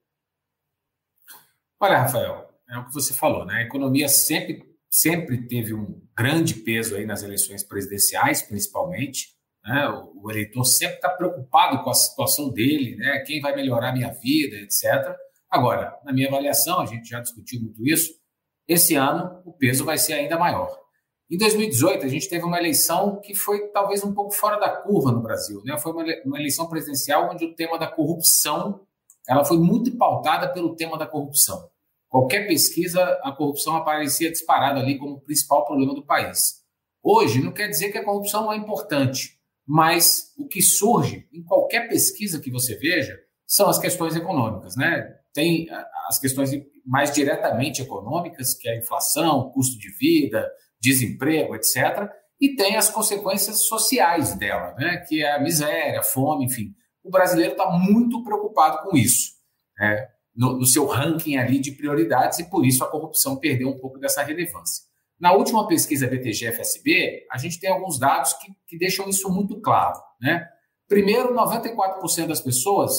Olha, Rafael, é o que você falou, né? A economia sempre, sempre teve um grande peso aí nas eleições presidenciais, principalmente. Né? O, eleitor sempre está preocupado com a situação dele, né? quem vai melhorar a minha vida, etc. Agora, na minha avaliação, a gente já discutiu muito isso, esse ano o peso vai ser ainda maior. Em 2018, a gente teve uma eleição que foi talvez um pouco fora da curva no Brasil. Né? Foi uma eleição presidencial onde o tema da corrupção ela foi muito pautada pelo tema da corrupção. Qualquer pesquisa, a corrupção aparecia disparada ali como o principal problema do país. Hoje, não quer dizer que a corrupção não é importante, mas o que surge em qualquer pesquisa que você veja são as questões econômicas. Né? Tem as questões mais diretamente econômicas, que é a inflação, custo de vida, desemprego, etc. E tem as consequências sociais dela, né? que é a miséria, a fome, enfim. O brasileiro está muito preocupado com isso, né? No, no seu ranking ali de prioridades, e por isso a corrupção perdeu um pouco dessa relevância. Na última pesquisa BTG-FSB, a gente tem alguns dados que, que deixam isso muito claro. Né? Primeiro, 94% das pessoas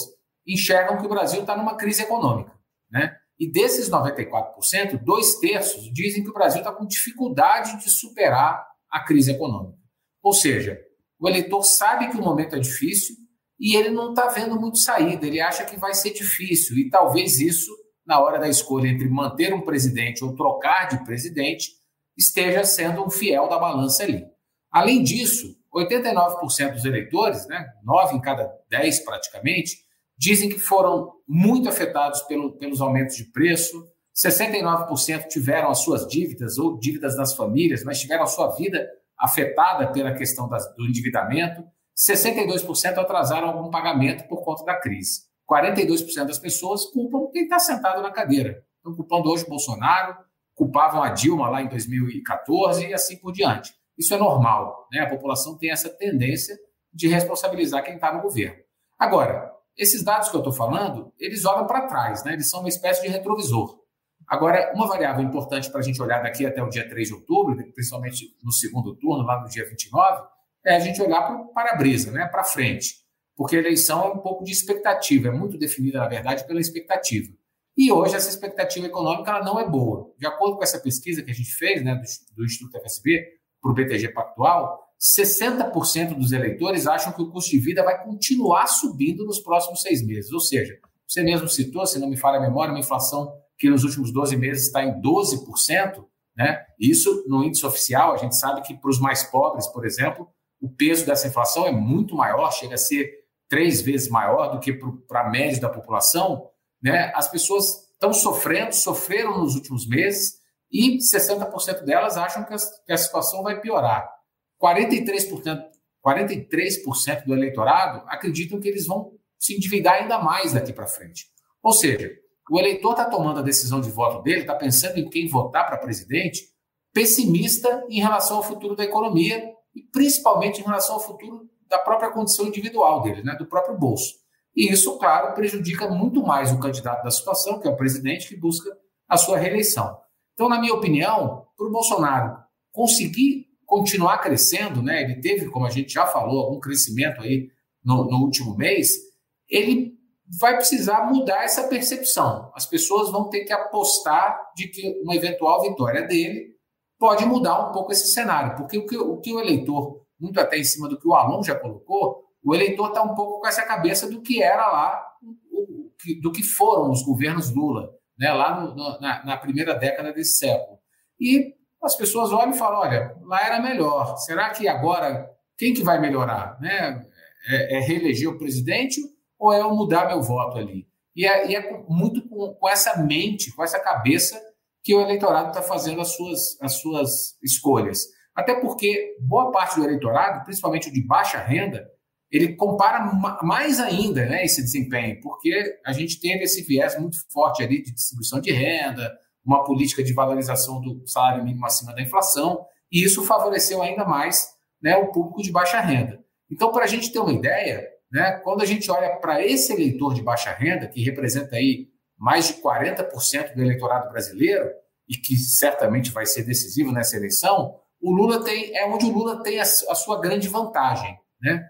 enxergam que o Brasil está numa crise econômica. Né? E desses 94%, dois terços dizem que o Brasil está com dificuldade de superar a crise econômica. Ou seja, o eleitor sabe que o momento é difícil e ele não está vendo muito saída, ele acha que vai ser difícil. E talvez isso, na hora da escolha entre manter um presidente ou trocar de presidente, esteja sendo um fiel da balança ali. Além disso, 89% dos eleitores, né, 9 em cada 10 praticamente, dizem que foram muito afetados pelo, pelos aumentos de preço. 69% tiveram as suas dívidas ou dívidas das famílias, mas tiveram a sua vida afetada pela questão das, do endividamento. 62% atrasaram algum pagamento por conta da crise. 42% das pessoas culpam quem está sentado na cadeira. Estão culpando hoje o Bolsonaro, culpavam a Dilma lá em 2014 e assim por diante. Isso é normal, né? A população tem essa tendência de responsabilizar quem está no governo. Agora, esses dados que eu estou falando, eles olham para trás, né? eles são uma espécie de retrovisor. Agora, uma variável importante para a gente olhar daqui até o dia 3 de outubro, principalmente no segundo turno, lá no dia 29, é a gente olhar para o para-brisa, né? para frente. Porque a eleição é um pouco de expectativa, é muito definida, na verdade, pela expectativa. E hoje essa expectativa econômica ela não é boa. De acordo com essa pesquisa que a gente fez né, do, do Instituto FSB para o BTG Pactual, 60% dos eleitores acham que o custo de vida vai continuar subindo nos próximos seis meses. Ou seja, você mesmo citou, se não me falha a memória, uma inflação que nos últimos 12 meses está em 12%, né? Isso no índice oficial, a gente sabe que para os mais pobres, por exemplo, o peso dessa inflação é muito maior, chega a ser três vezes maior do que para a média da população. Né? As pessoas estão sofrendo, sofreram nos últimos meses e 60% delas acham que a, que a situação vai piorar. 43%, 43% do eleitorado acreditam que eles vão se endividar ainda mais daqui para frente. Ou seja, o eleitor está tomando a decisão de voto dele, está pensando em quem votar para presidente, pessimista em relação ao futuro da economia e principalmente em relação ao futuro da própria condição individual dele, né, do próprio bolso. E isso, claro, prejudica muito mais o candidato da situação, que é o presidente, que busca a sua reeleição. Então, na minha opinião, para o Bolsonaro conseguir continuar crescendo, né? Ele teve, como a gente já falou, algum crescimento aí no, no último mês. Ele vai precisar mudar essa percepção. As pessoas vão ter que apostar de que uma eventual vitória dele pode mudar um pouco esse cenário, porque o que o, que o eleitor, muito até em cima do que o Alon já colocou, o eleitor está um pouco com essa cabeça do que era lá, do que foram os governos Lula, né, lá no, na, na primeira década desse século. E as pessoas olham e falam: olha, lá era melhor. Será que agora quem que vai melhorar? Né? É, é reeleger o presidente ou é eu mudar meu voto ali? E é, e é muito com, com, essa mente, com essa cabeça que o eleitorado está fazendo as suas, as suas escolhas. Até porque boa parte do eleitorado, principalmente o de baixa renda, ele compara mais ainda né, esse desempenho, porque a gente tem esse viés muito forte ali de distribuição de renda, uma política de valorização do salário mínimo acima da inflação, e isso favoreceu ainda mais né, o público de baixa renda. Então, para a gente ter uma ideia, né, quando a gente olha para esse eleitor de baixa renda, que representa aí mais de 40% do eleitorado brasileiro, e que certamente vai ser decisivo nessa eleição, o Lula tem, é onde o Lula tem a, a sua grande vantagem. Né?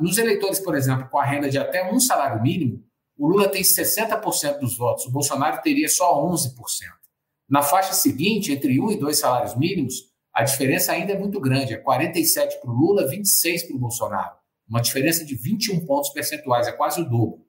Nos eleitores, por exemplo, com a renda de até um salário mínimo, o Lula tem 60% dos votos, o Bolsonaro teria só 11%. Na faixa seguinte, entre um e dois salários mínimos, a diferença ainda é muito grande, é 47 para o Lula, 26 para o Bolsonaro. Uma diferença de 21 pontos percentuais, é quase o dobro.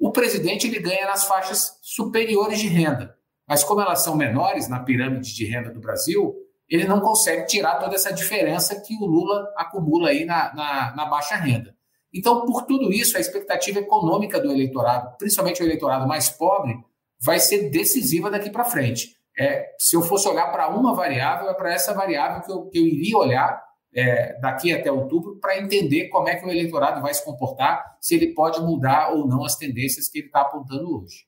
O presidente ele ganha nas faixas superiores de renda, mas como elas são menores na pirâmide de renda do Brasil, ele não consegue tirar toda essa diferença que o Lula acumula aí na, na, na baixa renda. Então, por tudo isso, a expectativa econômica do eleitorado, principalmente o eleitorado mais pobre, vai ser decisiva daqui para frente. É, se eu fosse olhar para uma variável, é para essa variável que eu, que eu iria olhar é, daqui até outubro para entender como é que o eleitorado vai se comportar, se ele pode mudar ou não as tendências que ele está apontando hoje.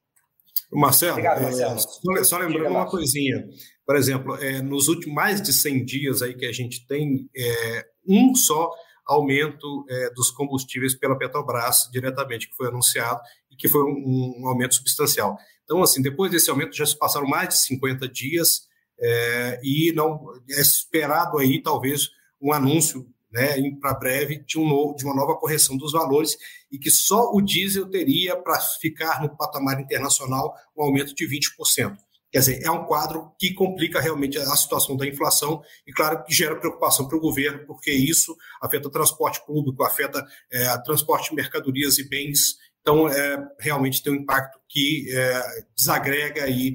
Marcelo, Obrigado, Marcelo. É, só, lembrando uma coisinha. Por exemplo, é, nos últimos mais de 100 dias aí que a gente tem é, um só aumento é, dos combustíveis pela Petrobras diretamente, que foi anunciado e que foi um, um, aumento substancial. Então, assim, depois desse aumento já se passaram mais de 50 dias é, e não é esperado aí talvez um anúncio né, para breve de, um novo, de uma nova correção dos valores e que só o diesel teria para ficar no patamar internacional um aumento de 20%. Quer dizer, é um quadro que complica realmente a situação da inflação e, claro, que gera preocupação para o governo, porque isso afeta o transporte público, afeta é, transporte de mercadorias e bens. Então, é, realmente tem um impacto que é, desagrega aí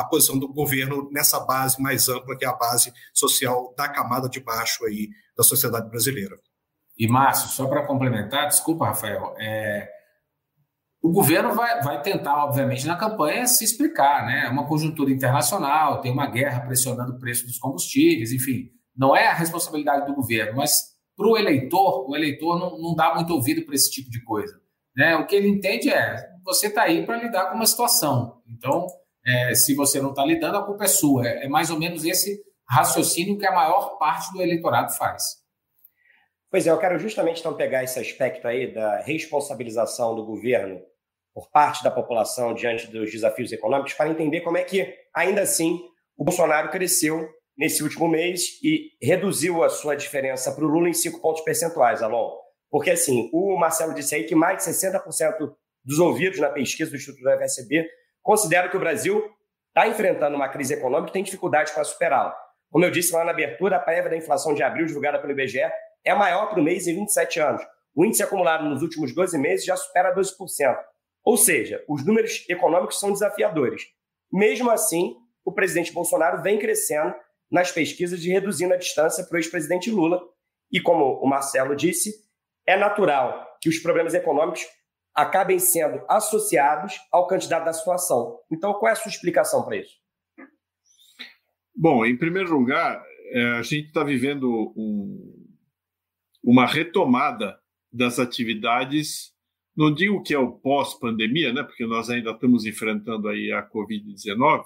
a posição do governo nessa base mais ampla, que é a base social da camada de baixo aí da sociedade brasileira. E, Márcio, só para complementar, desculpa, Rafael, é, o governo vai, vai tentar, obviamente, na campanha se explicar, né? É uma conjuntura internacional, tem uma guerra pressionando o preço dos combustíveis, enfim, não é a responsabilidade do governo, mas para o eleitor, o eleitor não, não dá muito ouvido para esse tipo de coisa. Né? O que ele entende é você está aí para lidar com uma situação. Então, é, se você não está lidando, a culpa é sua. É, é mais ou menos esse raciocínio que a maior parte do eleitorado faz. Pois é, eu quero justamente então pegar esse aspecto aí da responsabilização do governo por parte da população diante dos desafios econômicos para entender como é que, ainda assim, o Bolsonaro cresceu nesse último mês e reduziu a sua diferença para o Lula em cinco pontos percentuais, Alon. Porque, assim, o Marcelo disse aí que mais de 60% dos ouvidos na pesquisa do Instituto da FSB consideram que o Brasil está enfrentando uma crise econômica e tem dificuldades para superá-la. Como eu disse lá na abertura, a prévia da inflação de abril, divulgada pelo IBGE, é a maior para o mês em 27 anos. O índice acumulado nos últimos 12 meses já supera 12%. Ou seja, os números econômicos são desafiadores. Mesmo assim, o presidente Bolsonaro vem crescendo nas pesquisas e reduzindo a distância para o ex-presidente Lula. E como o Marcelo disse, é natural que os problemas econômicos acabem sendo associados ao candidato da situação. Então, qual é a sua explicação para isso? Bom, em primeiro lugar, é, a gente está vivendo um, uma retomada das atividades não digo que é o pós-pandemia, né, porque nós ainda estamos enfrentando aí a Covid-19,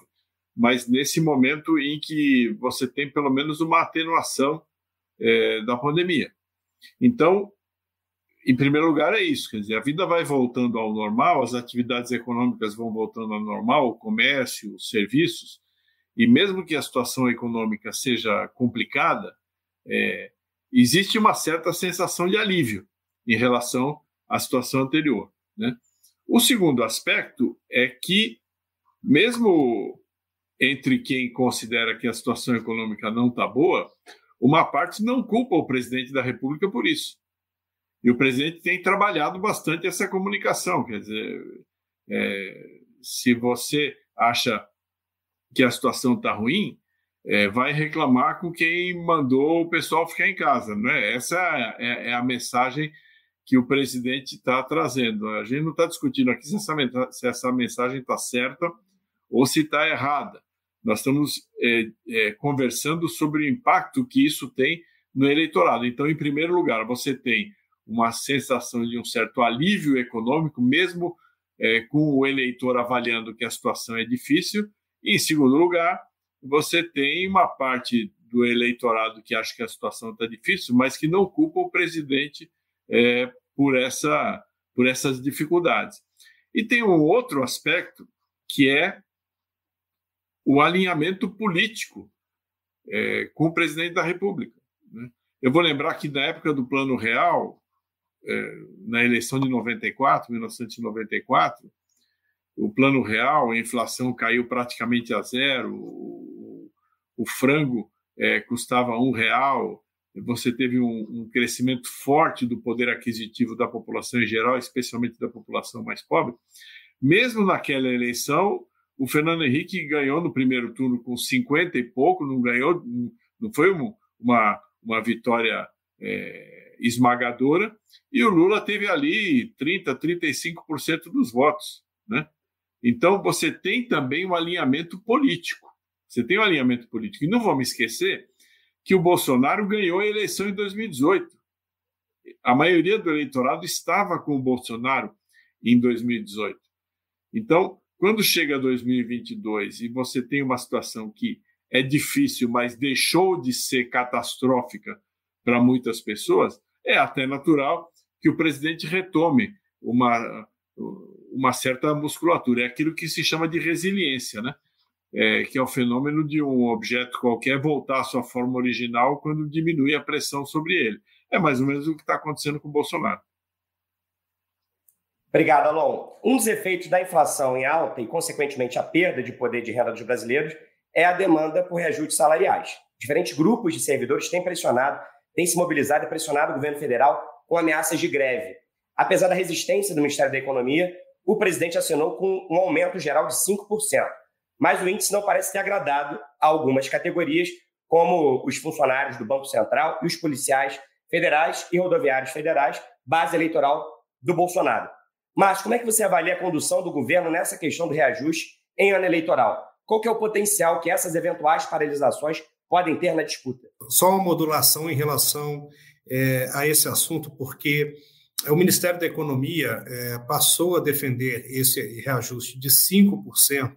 mas nesse momento em que você tem pelo menos uma atenuação é, da pandemia. Então, em primeiro lugar, é isso, quer dizer, a vida vai voltando ao normal, as atividades econômicas vão voltando ao normal, o comércio, os serviços, e mesmo que a situação econômica seja complicada, é, existe uma certa sensação de alívio em relação à situação anterior. Né? O segundo aspecto é que, mesmo entre quem considera que a situação econômica não está boa, uma parte não culpa o presidente da República por isso. E o presidente tem trabalhado bastante essa comunicação. Quer dizer, é, se você acha que a situação está ruim, é, vai reclamar com quem mandou o pessoal ficar em casa. Né? Essa é, é a mensagem que o presidente está trazendo. A gente não está discutindo aqui se essa, se essa mensagem está certa ou se está errada. Nós estamos é, é, conversando sobre o impacto que isso tem no eleitorado. Então, em primeiro lugar, você tem uma sensação de um certo alívio econômico, mesmo é, com o eleitor avaliando que a situação é difícil. E, em segundo lugar, você tem uma parte do eleitorado que acha que a situação está difícil, mas que não culpa o presidente é, por, essa, por essas dificuldades. E tem um outro aspecto que é o alinhamento político é, com o presidente da República. Né? Eu vou lembrar que na época do Plano Real, na eleição de 94, 1994, o Plano Real, a inflação caiu praticamente a zero, o, o frango é, custava um real, você teve um, um, crescimento forte do poder aquisitivo da população em geral, especialmente da população mais pobre. Mesmo naquela eleição, o Fernando Henrique ganhou no primeiro turno com 50 e pouco, não ganhou, não foi uma, uma vitória é, esmagadora, e o Lula teve ali 30, 35% dos votos. Né? Então, você tem também um alinhamento político. Você tem um alinhamento político. E não vamos esquecer que o Bolsonaro ganhou a eleição em 2018. A maioria do eleitorado estava com o Bolsonaro em 2018. Então, quando chega 2022 e você tem uma situação que é difícil, mas deixou de ser catastrófica para muitas pessoas, é até natural que o presidente retome uma, uma certa musculatura. É aquilo que se chama de resiliência, né? É, que é o fenômeno de um objeto qualquer voltar à sua forma original quando diminui a pressão sobre ele. É mais ou menos o que está acontecendo com o Bolsonaro. Obrigado, Alon. Um dos efeitos da inflação em alta e, consequentemente, a perda de poder de renda dos brasileiros é a demanda por reajustes salariais. Diferentes grupos de servidores têm pressionado, têm se mobilizado e pressionado o governo federal com ameaças de greve. Apesar da resistência do Ministério da Economia, o presidente assinou com um aumento geral de 5%. Mas o índice não parece ter agradado a algumas categorias, como os funcionários do Banco Central e os policiais federais e rodoviários federais, base eleitoral do Bolsonaro. Mas como é que você avalia a condução do governo nessa questão do reajuste em ano eleitoral? Qual que é o potencial que essas eventuais paralisações podem ter na disputa? Só uma modulação em relação é, a esse assunto, porque o Ministério da Economia é, passou a defender esse reajuste de 5%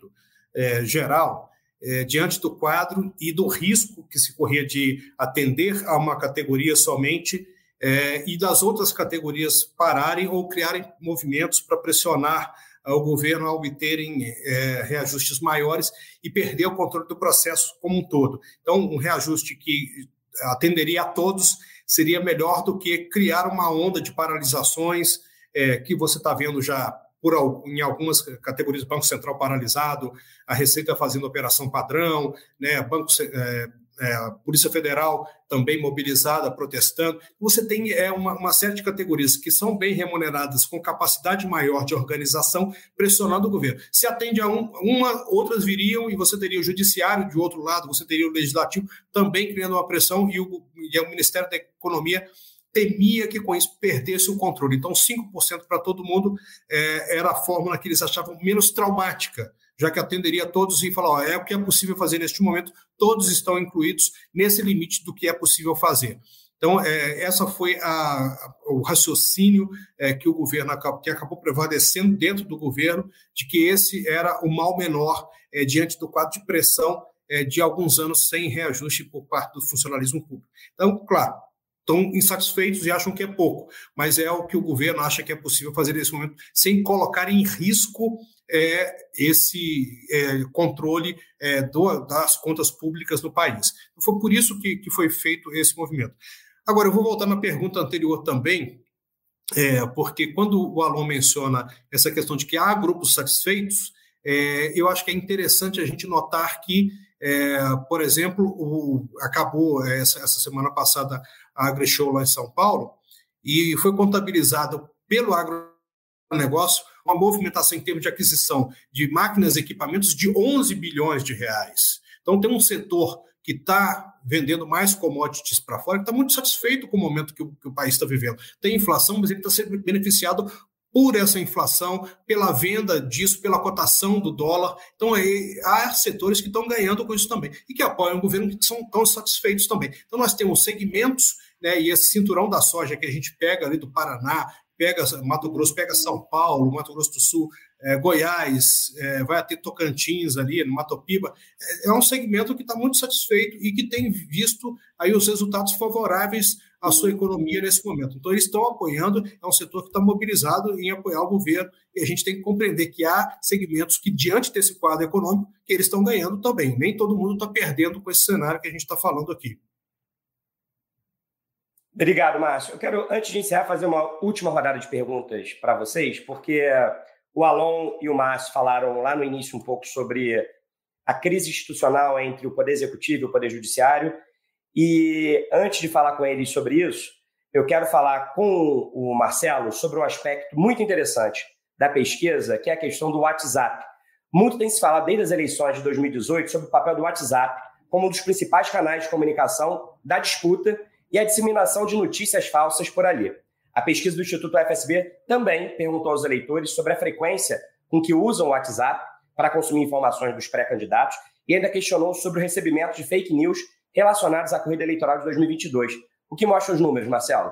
é, geral é, diante do quadro e do risco que se corria de atender a uma categoria somente é, e das outras categorias pararem ou criarem movimentos para pressionar o governo a obterem é, reajustes maiores e perder o controle do processo como um todo. Então, um reajuste que atenderia a todos seria melhor do que criar uma onda de paralisações é, que você está vendo já por, em algumas categorias, Banco Central paralisado, a Receita fazendo operação padrão, né, Banco, é, é, a Polícia Federal também mobilizada, protestando. Você tem é, uma, uma, série de categorias que são bem remuneradas, com capacidade maior de organização, pressionando o governo. Se atende a um, uma, outras viriam e você teria o judiciário de outro lado, você teria o legislativo também criando uma pressão e o, e o Ministério da Economia temia que com isso perdesse o controle. Então, 5% para todo mundo é, era a fórmula que eles achavam menos traumática já que atenderia todos e falar, ó, é o que é possível fazer neste momento, todos estão incluídos nesse limite do que é possível fazer. Então, é, essa foi a, o raciocínio é, que o governo acabou, que acabou prevalecendo dentro do governo, de que esse era o mal menor é, diante do quadro de pressão é, de alguns anos sem reajuste por parte do funcionalismo público. Então, claro, estão insatisfeitos e acham que é pouco, mas é o que o governo acha que é possível fazer nesse momento, sem colocar em risco é, esse é, controle é, do, das contas públicas no país. Foi por isso que, que foi feito esse movimento. Agora, eu vou voltar na pergunta anterior também, é, porque quando o Alon menciona essa questão de que há grupos satisfeitos, é, eu acho que é interessante a gente notar que, é, por exemplo, o, acabou essa, essa semana passada a AgriShow lá em São Paulo e foi contabilizado pelo agronegócio uma movimentação em termos de aquisição de máquinas e equipamentos de 11 bilhões de reais. Então, tem um setor que está vendendo mais commodities para fora, que está muito satisfeito com o momento que o, que o país está vivendo. Tem inflação, mas ele está sendo beneficiado por essa inflação, pela venda disso, pela cotação do dólar. Então, aí, há setores que estão ganhando com isso também e que apoiam o governo que são tão satisfeitos também. Então, nós temos segmentos né, e esse cinturão da soja que a gente pega ali do Paraná, pega Mato Grosso, pega São Paulo, Mato Grosso do Sul, é, Goiás, é, vai até Tocantins ali, no Matopiba, é, é um segmento que está muito satisfeito e que tem visto aí os resultados favoráveis à sua economia nesse momento. Então, eles estão apoiando, é um setor que está mobilizado em apoiar o governo, e a gente tem que compreender que há segmentos que, diante desse quadro econômico, que eles estão ganhando também. Nem todo mundo está perdendo com esse cenário que a gente está falando aqui. Obrigado, Márcio. Eu quero, antes de encerrar, fazer uma última rodada de perguntas para vocês, porque o Alon e o Márcio falaram lá no início um pouco sobre a crise institucional entre o Poder Executivo e o Poder Judiciário, E antes de falar com eles sobre isso, eu quero falar com o Marcelo sobre um aspecto muito interessante da pesquisa, que é a questão do WhatsApp. Muito tem se falado desde as eleições de 2018 sobre o papel do WhatsApp como um dos principais canais de comunicação da disputa e a disseminação de notícias falsas por ali. A pesquisa do Instituto FSB também perguntou aos eleitores sobre a frequência com que usam o WhatsApp para consumir informações dos pré-candidatos e ainda questionou sobre o recebimento de fake news relacionados à corrida eleitoral de 2022. O que mostra os números, Marcelo?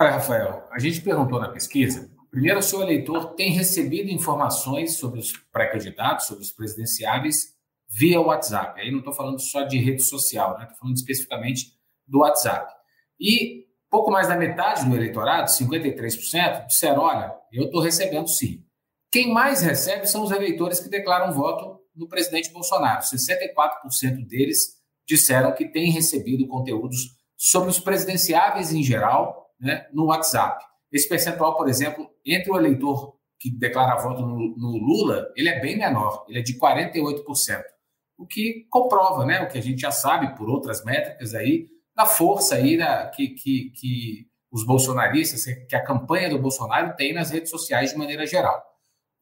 Olha, Rafael, a gente perguntou na pesquisa, primeiro, se o eleitor tem recebido informações sobre os pré-candidatos, sobre os presidenciáveis, via WhatsApp. Aí não estou falando só de rede social, estou né? falando especificamente do WhatsApp. E pouco mais da metade do eleitorado, 53%, disseram: olha, eu estou recebendo sim. Quem mais recebe são os eleitores que declaram voto no presidente Bolsonaro. 64% deles disseram que têm recebido conteúdos sobre os presidenciáveis em geral né, no WhatsApp. Esse percentual, por exemplo, entre o eleitor que declara voto no, no Lula, ele é bem menor, ele é de 48% o que comprova, né, o que a gente já sabe por outras métricas aí, da força aí da, que, que, que os bolsonaristas, que a campanha do Bolsonaro tem nas redes sociais de maneira geral.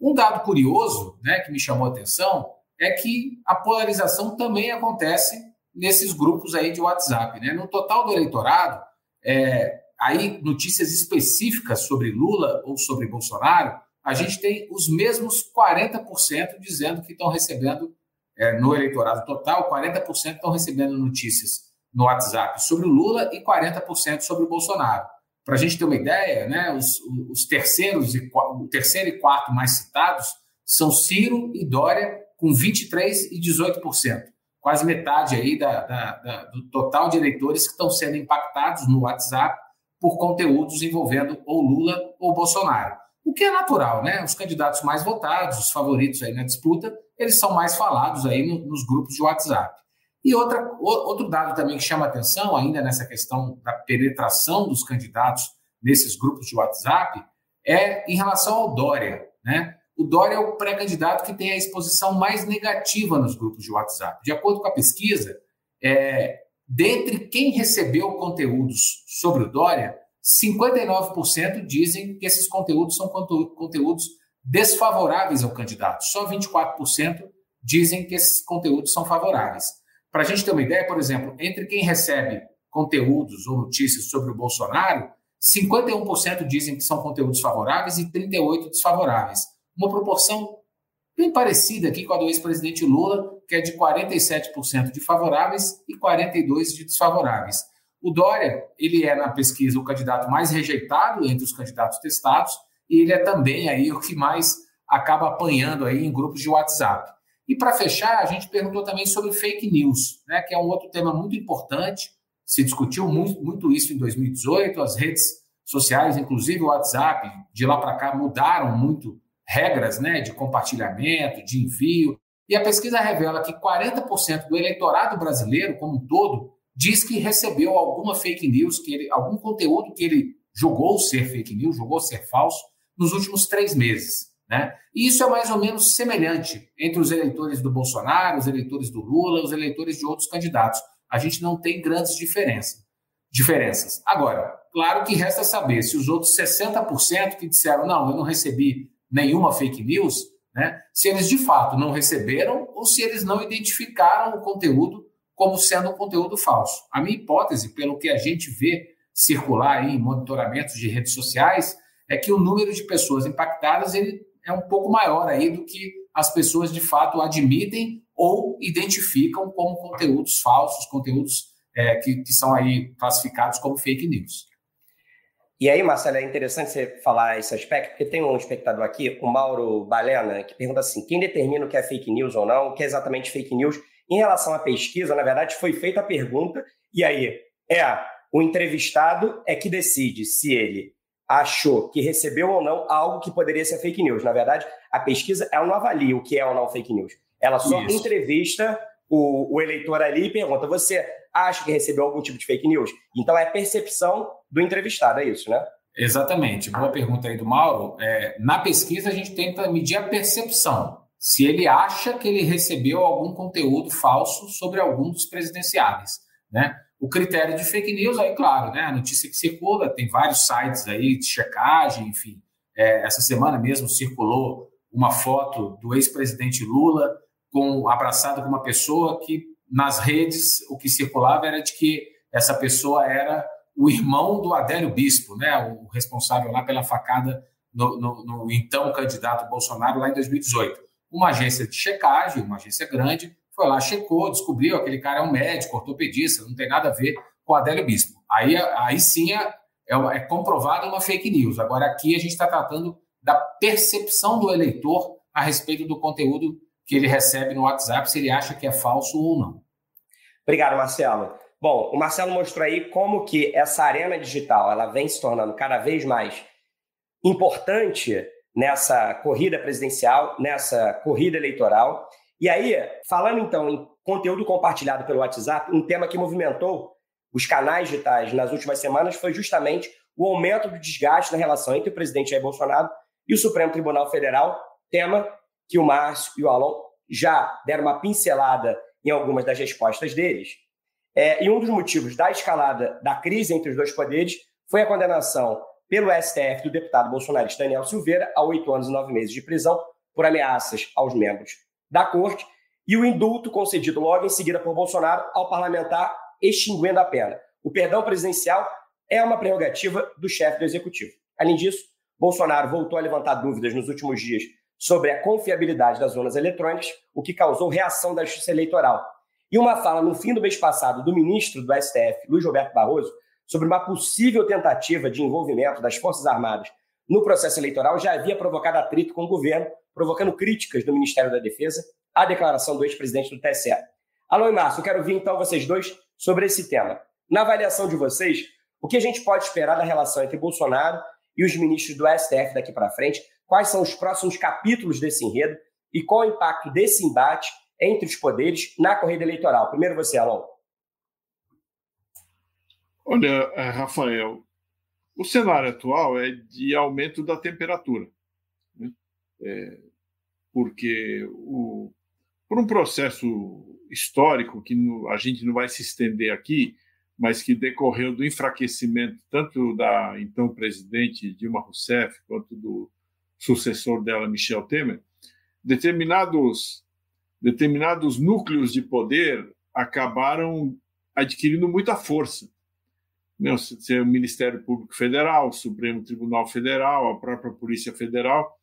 Um dado curioso, né, que me chamou a atenção, é que a polarização também acontece nesses grupos aí de WhatsApp, né? No total do eleitorado, é, aí notícias específicas sobre Lula ou sobre Bolsonaro, a gente tem os mesmos 40% dizendo que estão recebendo é, no eleitorado total, 40% estão recebendo notícias no WhatsApp sobre o Lula e 40% sobre o Bolsonaro. Para a gente ter uma ideia, né, os, os terceiros e, o terceiro e quarto mais citados são Ciro e Dória, com 23% e 18%. Quase metade aí da, da, da, do total de eleitores que estão sendo impactados no WhatsApp por conteúdos envolvendo ou Lula ou Bolsonaro. O que é natural, né? Os candidatos mais votados, os favoritos aí na disputa, eles são mais falados aí no, nos grupos de WhatsApp. E outra, outro dado também que chama atenção, ainda nessa questão da penetração dos candidatos nesses grupos de WhatsApp, é em relação ao Dória. Né? O Dória é o pré-candidato que tem a exposição mais negativa nos grupos de WhatsApp. De acordo com a pesquisa, é, dentre quem recebeu conteúdos sobre o Dória, 59% dizem que esses conteúdos são conteúdos desfavoráveis ao candidato. Só 24% dizem que esses conteúdos são favoráveis. Para a gente ter uma ideia, por exemplo, entre quem recebe conteúdos ou notícias sobre o Bolsonaro, 51% dizem que são conteúdos favoráveis e 38% desfavoráveis. Uma proporção bem parecida aqui com a do ex-presidente Lula, que é de 47% de favoráveis e 42% de desfavoráveis. O Dória, ele é na pesquisa o candidato mais rejeitado entre os candidatos testados, e ele é também aí o que mais acaba apanhando aí em grupos de WhatsApp. E para fechar, a gente perguntou também sobre fake news, né, que é um outro tema muito importante. Se discutiu muito, muito isso em 2018, as redes sociais, inclusive o WhatsApp, de lá para cá mudaram muito regras né, de compartilhamento, de envio. E a pesquisa revela que 40% do eleitorado brasileiro, como um todo, diz que recebeu alguma fake news, que ele, algum conteúdo que ele julgou ser fake news, julgou ser falso, nos últimos três meses. Né? E isso é mais ou menos semelhante entre os eleitores do Bolsonaro, os eleitores do Lula, os eleitores de outros candidatos. A gente não tem grandes diferenças. diferenças. Agora, claro que resta saber se os outros 60% que disseram não, eu não recebi nenhuma fake news, né? se eles de fato não receberam ou se eles não identificaram o conteúdo como sendo um conteúdo falso. A minha hipótese, pelo que a gente vê circular em monitoramentos de redes sociais, é que o número de pessoas impactadas ele é um pouco maior aí do que as pessoas de fato admitem ou identificam como conteúdos falsos, conteúdos é, que, que são aí classificados como fake news. E aí, Marcelo, é interessante você falar esse aspecto, porque tem um espectador aqui, o Mauro Balena, que pergunta assim: quem determina o que é fake news ou não, o que é exatamente fake news? Em relação à pesquisa, na verdade, foi feita a pergunta, e aí é o entrevistado é que decide se ele achou que recebeu ou não algo que poderia ser fake news. Na verdade, a pesquisa ela não avalia o que é ou não fake news. Ela só Isso. entrevista o, o, eleitor ali e pergunta: você acha que recebeu algum tipo de fake news? Então é percepção do entrevistado, é isso, né? Exatamente. Boa pergunta aí do Mauro. É, na pesquisa, a gente tenta medir a percepção. Se ele acha que ele recebeu algum conteúdo falso sobre algum dos presidenciáveis. né? O critério de fake news, aí, claro, né? A notícia que circula, tem vários sites aí de checagem, enfim. É, essa semana mesmo circulou uma foto do ex-presidente Lula com abraçado com uma pessoa que nas redes o que circulava era de que essa pessoa era o irmão do Adélio Bispo, né? O responsável lá pela facada no, no, no então candidato Bolsonaro lá em 2018. Uma agência de checagem, uma agência grande, foi lá, checou, descobriu aquele cara é um médico, ortopedista, não tem nada a ver com Adélio Bispo. Aí, aí sim é, é, é comprovada uma fake news. Agora aqui a gente está tratando da percepção do eleitor a respeito do conteúdo que ele recebe no WhatsApp, se ele acha que é falso ou não. Obrigado, Marcelo. Bom, o Marcelo mostrou aí como que essa arena digital ela vem se tornando cada vez mais importante nessa corrida presidencial, nessa corrida eleitoral. E aí, falando então em conteúdo compartilhado pelo WhatsApp, um tema que movimentou os canais digitais nas últimas semanas foi justamente o aumento do desgaste na relação entre o presidente Jair Bolsonaro e o Supremo Tribunal Federal, tema que o Márcio e o Alon já deram uma pincelada em algumas das respostas deles. É, e um dos motivos da escalada da crise entre os dois poderes foi a condenação pelo STF do deputado bolsonarista Daniel Silveira a oito anos e nove meses de prisão por ameaças aos membros da corte e o indulto concedido logo em seguida por Bolsonaro ao parlamentar extinguindo a pena. O perdão presidencial é uma prerrogativa do chefe do executivo. Além disso, Bolsonaro voltou a levantar dúvidas nos últimos dias sobre a confiabilidade das urnas eletrônicas, o que causou reação da Justiça Eleitoral. E uma fala no fim do mês passado do ministro do STF, Luiz Roberto Barroso, sobre uma possível tentativa de envolvimento das Forças Armadas no processo eleitoral já havia provocado atrito com o governo, provocando críticas do Ministério da Defesa à declaração do ex-presidente do TSE. Alô, Márcio, eu quero ouvir então vocês dois sobre esse tema. Na avaliação de vocês, o que a gente pode esperar da relação entre Bolsonaro e os ministros do STF daqui para frente? Quais são os próximos capítulos desse enredo e qual o impacto desse embate entre os poderes na corrida eleitoral? Primeiro você, Alon. Olha, eh, Rafael, o cenário atual é de aumento da temperatura, né? é, porque o, por um processo histórico que no, a gente não vai se estender aqui, mas que decorreu do enfraquecimento tanto da então presidente Dilma Rousseff quanto do sucessor dela, Michel Temer, determinados determinados núcleos de poder acabaram adquirindo muita força. Né? O Ministério Público Federal, o Supremo Tribunal Federal, a própria Polícia Federal,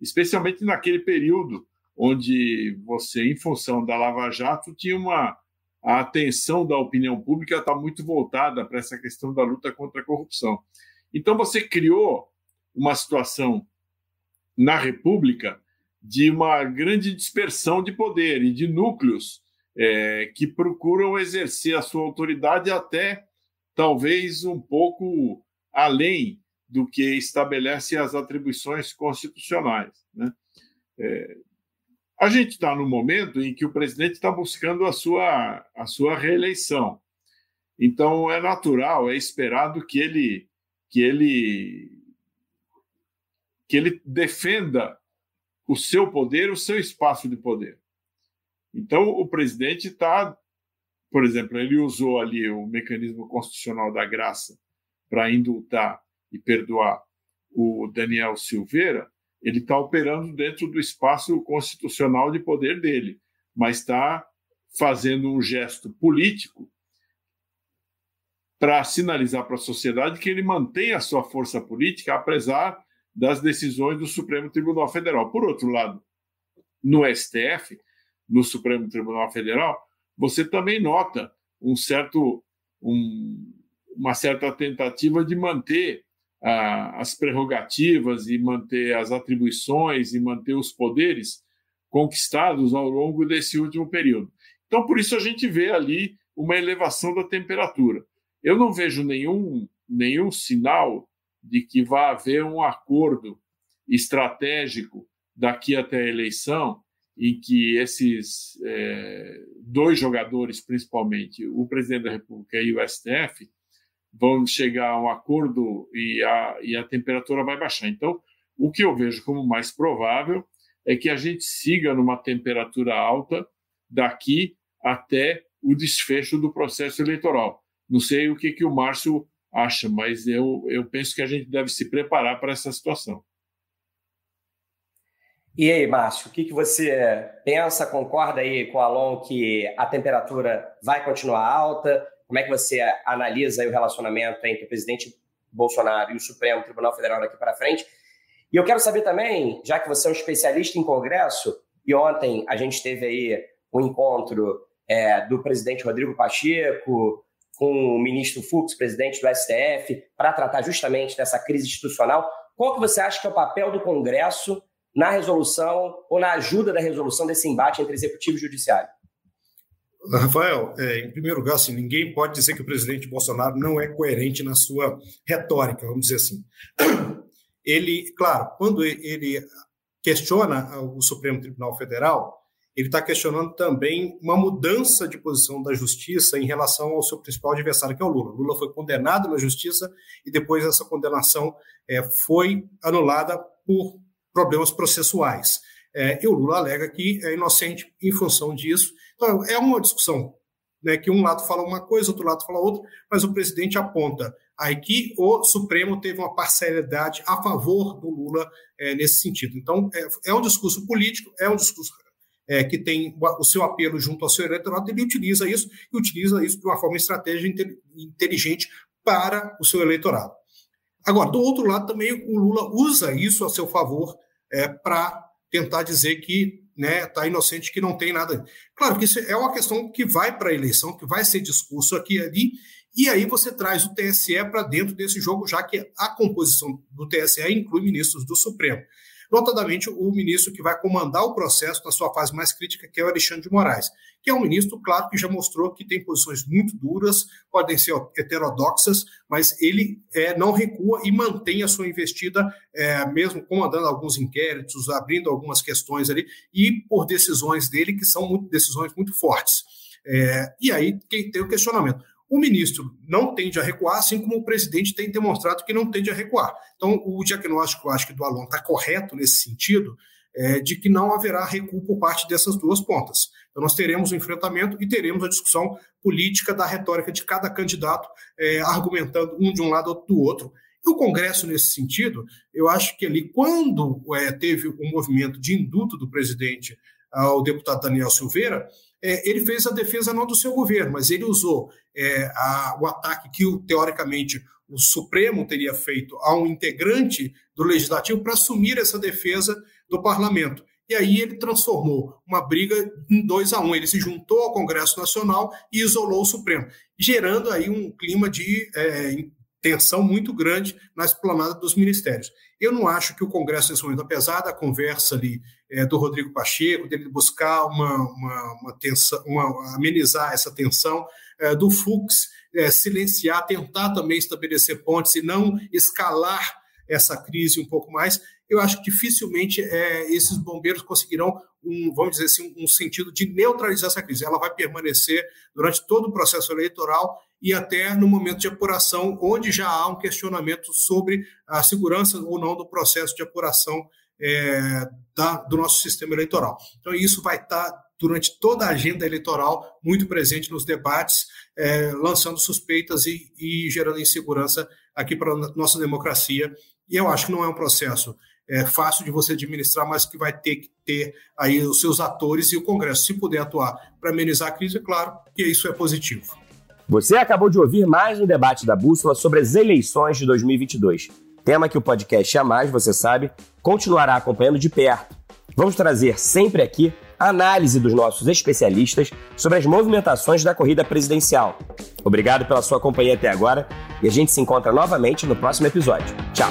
especialmente naquele período onde você, em função da Lava Jato, tinha uma a atenção da opinião pública está muito voltada para essa questão da luta contra a corrupção. Então você criou uma situação na República de uma grande dispersão de poder e de núcleos é, que procuram exercer a sua autoridade até talvez um pouco além do que estabelece as atribuições constitucionais. Né? É, a gente está no momento em que o presidente está buscando a sua, a sua reeleição. Então, é natural, é esperado que ele, que ele, que ele defenda o seu poder, o seu espaço de poder. Então, o presidente está, por exemplo, ele usou ali o mecanismo constitucional da graça para indultar e perdoar o Daniel Silveira, ele está operando dentro do espaço constitucional de poder dele, mas está fazendo um gesto político para sinalizar para a sociedade que ele mantém a sua força política, apesar das decisões do Supremo Tribunal Federal. Por outro lado, no STF, no Supremo Tribunal Federal, você também nota um certo, um, uma certa tentativa de manter as prerrogativas e manter as atribuições e manter os poderes conquistados ao longo desse último período. Então, por isso a gente vê ali uma elevação da temperatura. Eu não vejo nenhum, nenhum sinal de que vai haver um acordo estratégico daqui até a eleição em que esses é, dois jogadores, principalmente o presidente da República e o STF, vão chegar a um acordo e a, e a temperatura vai baixar. Então, o que eu vejo como mais provável é que a gente siga numa temperatura alta daqui até o desfecho do processo eleitoral. Não sei o que, que o Márcio acha, mas eu, eu penso que a gente deve se preparar para essa situação. E aí, Márcio, o que, que você pensa? Concorda aí com o Alon que a temperatura vai continuar alta? Como é que você analisa o relacionamento entre o presidente Bolsonaro e o Supremo Tribunal Federal daqui para frente? E eu quero saber também, já que você é um especialista em Congresso, e ontem a gente teve aí um encontro é, do presidente Rodrigo Pacheco com o ministro Fux, presidente do STF, para tratar justamente dessa crise institucional. Qual que você acha que é o papel do Congresso na resolução ou na ajuda da resolução desse embate entre executivo e judiciário? Rafael, é, em primeiro lugar, assim, ninguém pode dizer que o presidente Bolsonaro não é coerente na sua retórica, vamos dizer assim. Ele, claro, quando ele questiona o Supremo Tribunal Federal, ele está questionando também uma mudança de posição da justiça em relação ao seu principal adversário, que é o Lula. Lula foi condenado na justiça e depois essa condenação é, foi anulada por problemas processuais. É, e o Lula alega que é inocente em função disso. Então, é uma discussão né, que um lado fala uma coisa, outro lado fala outra, mas o presidente aponta aí que o Supremo teve uma parcialidade a favor do Lula é, nesse sentido. Então, é, é, um discurso político, é um discurso é, que tem o seu apelo junto ao seu eleitorado, ele utiliza isso e utiliza isso de uma forma estratégica inteligente para o seu eleitorado. Agora, do outro lado, também o Lula usa isso a seu favor é, para tentar dizer que né, tá inocente, que não tem nada. Claro que isso é uma questão que vai para a eleição, que vai ser discurso aqui e ali, e aí você traz o TSE para dentro desse jogo, já que a composição do TSE inclui ministros do Supremo notadamente o ministro que vai comandar o processo na sua fase mais crítica, que é o Alexandre de Moraes, que é um ministro, claro, que já mostrou que tem posições muito duras, podem ser heterodoxas, mas ele é, não recua e mantém a sua investida, é, mesmo comandando alguns inquéritos, abrindo algumas questões ali, e por decisões dele, que são muito, decisões muito fortes. É, e aí quem tem o questionamento. O ministro não tende a recuar, assim como o presidente tem demonstrado que não tende a recuar. Então, o diagnóstico, acho que do Alon está correto nesse sentido, é, de que não haverá recuo por parte dessas duas pontas. Então, nós teremos o um enfrentamento e teremos a discussão política da retórica de cada candidato, é, argumentando um de um lado ou do outro. E o Congresso, nesse sentido, eu acho que ali, quando é, teve o um movimento de induto do presidente ao deputado Daniel Silveira, é, ele fez a defesa não do seu governo, mas ele usou é, a, o ataque que, teoricamente, o Supremo teria feito a um integrante do Legislativo para assumir essa defesa do Parlamento. E aí ele transformou uma briga em dois a um. Ele se juntou ao Congresso Nacional e isolou o Supremo, gerando aí um clima de é, tensão muito grande na esplanada dos ministérios. Eu não acho que o Congresso, nesse momento, apesar da conversa ali é, do Rodrigo Pacheco, dele buscar uma, uma, uma tensão, uma, amenizar essa tensão, é, do Fux é, silenciar, tentar também estabelecer pontes e não escalar essa crise um pouco mais, eu acho que dificilmente é, esses bombeiros conseguirão, um, vamos dizer assim, um sentido de neutralizar essa crise. Ela vai permanecer durante todo o processo eleitoral e até no momento de apuração, onde já há um questionamento sobre a segurança ou não do processo de apuração é, da, do nosso sistema eleitoral. Então, isso vai estar durante toda a agenda eleitoral muito presente nos debates, é, lançando suspeitas e, e gerando insegurança aqui para a nossa democracia. E eu acho que não é um processo é, fácil de você administrar, mas que vai ter que ter aí os seus atores e o Congresso, se puder atuar para amenizar a crise, é claro que isso é positivo. Você acabou de ouvir mais um debate da Bússola sobre as eleições de 2022. Tema que o podcast A Mais, você sabe, continuará acompanhando de perto. Vamos trazer sempre aqui análise dos nossos especialistas sobre as movimentações da corrida presidencial. Obrigado pela sua companhia até agora e a gente se encontra novamente no próximo episódio. Tchau!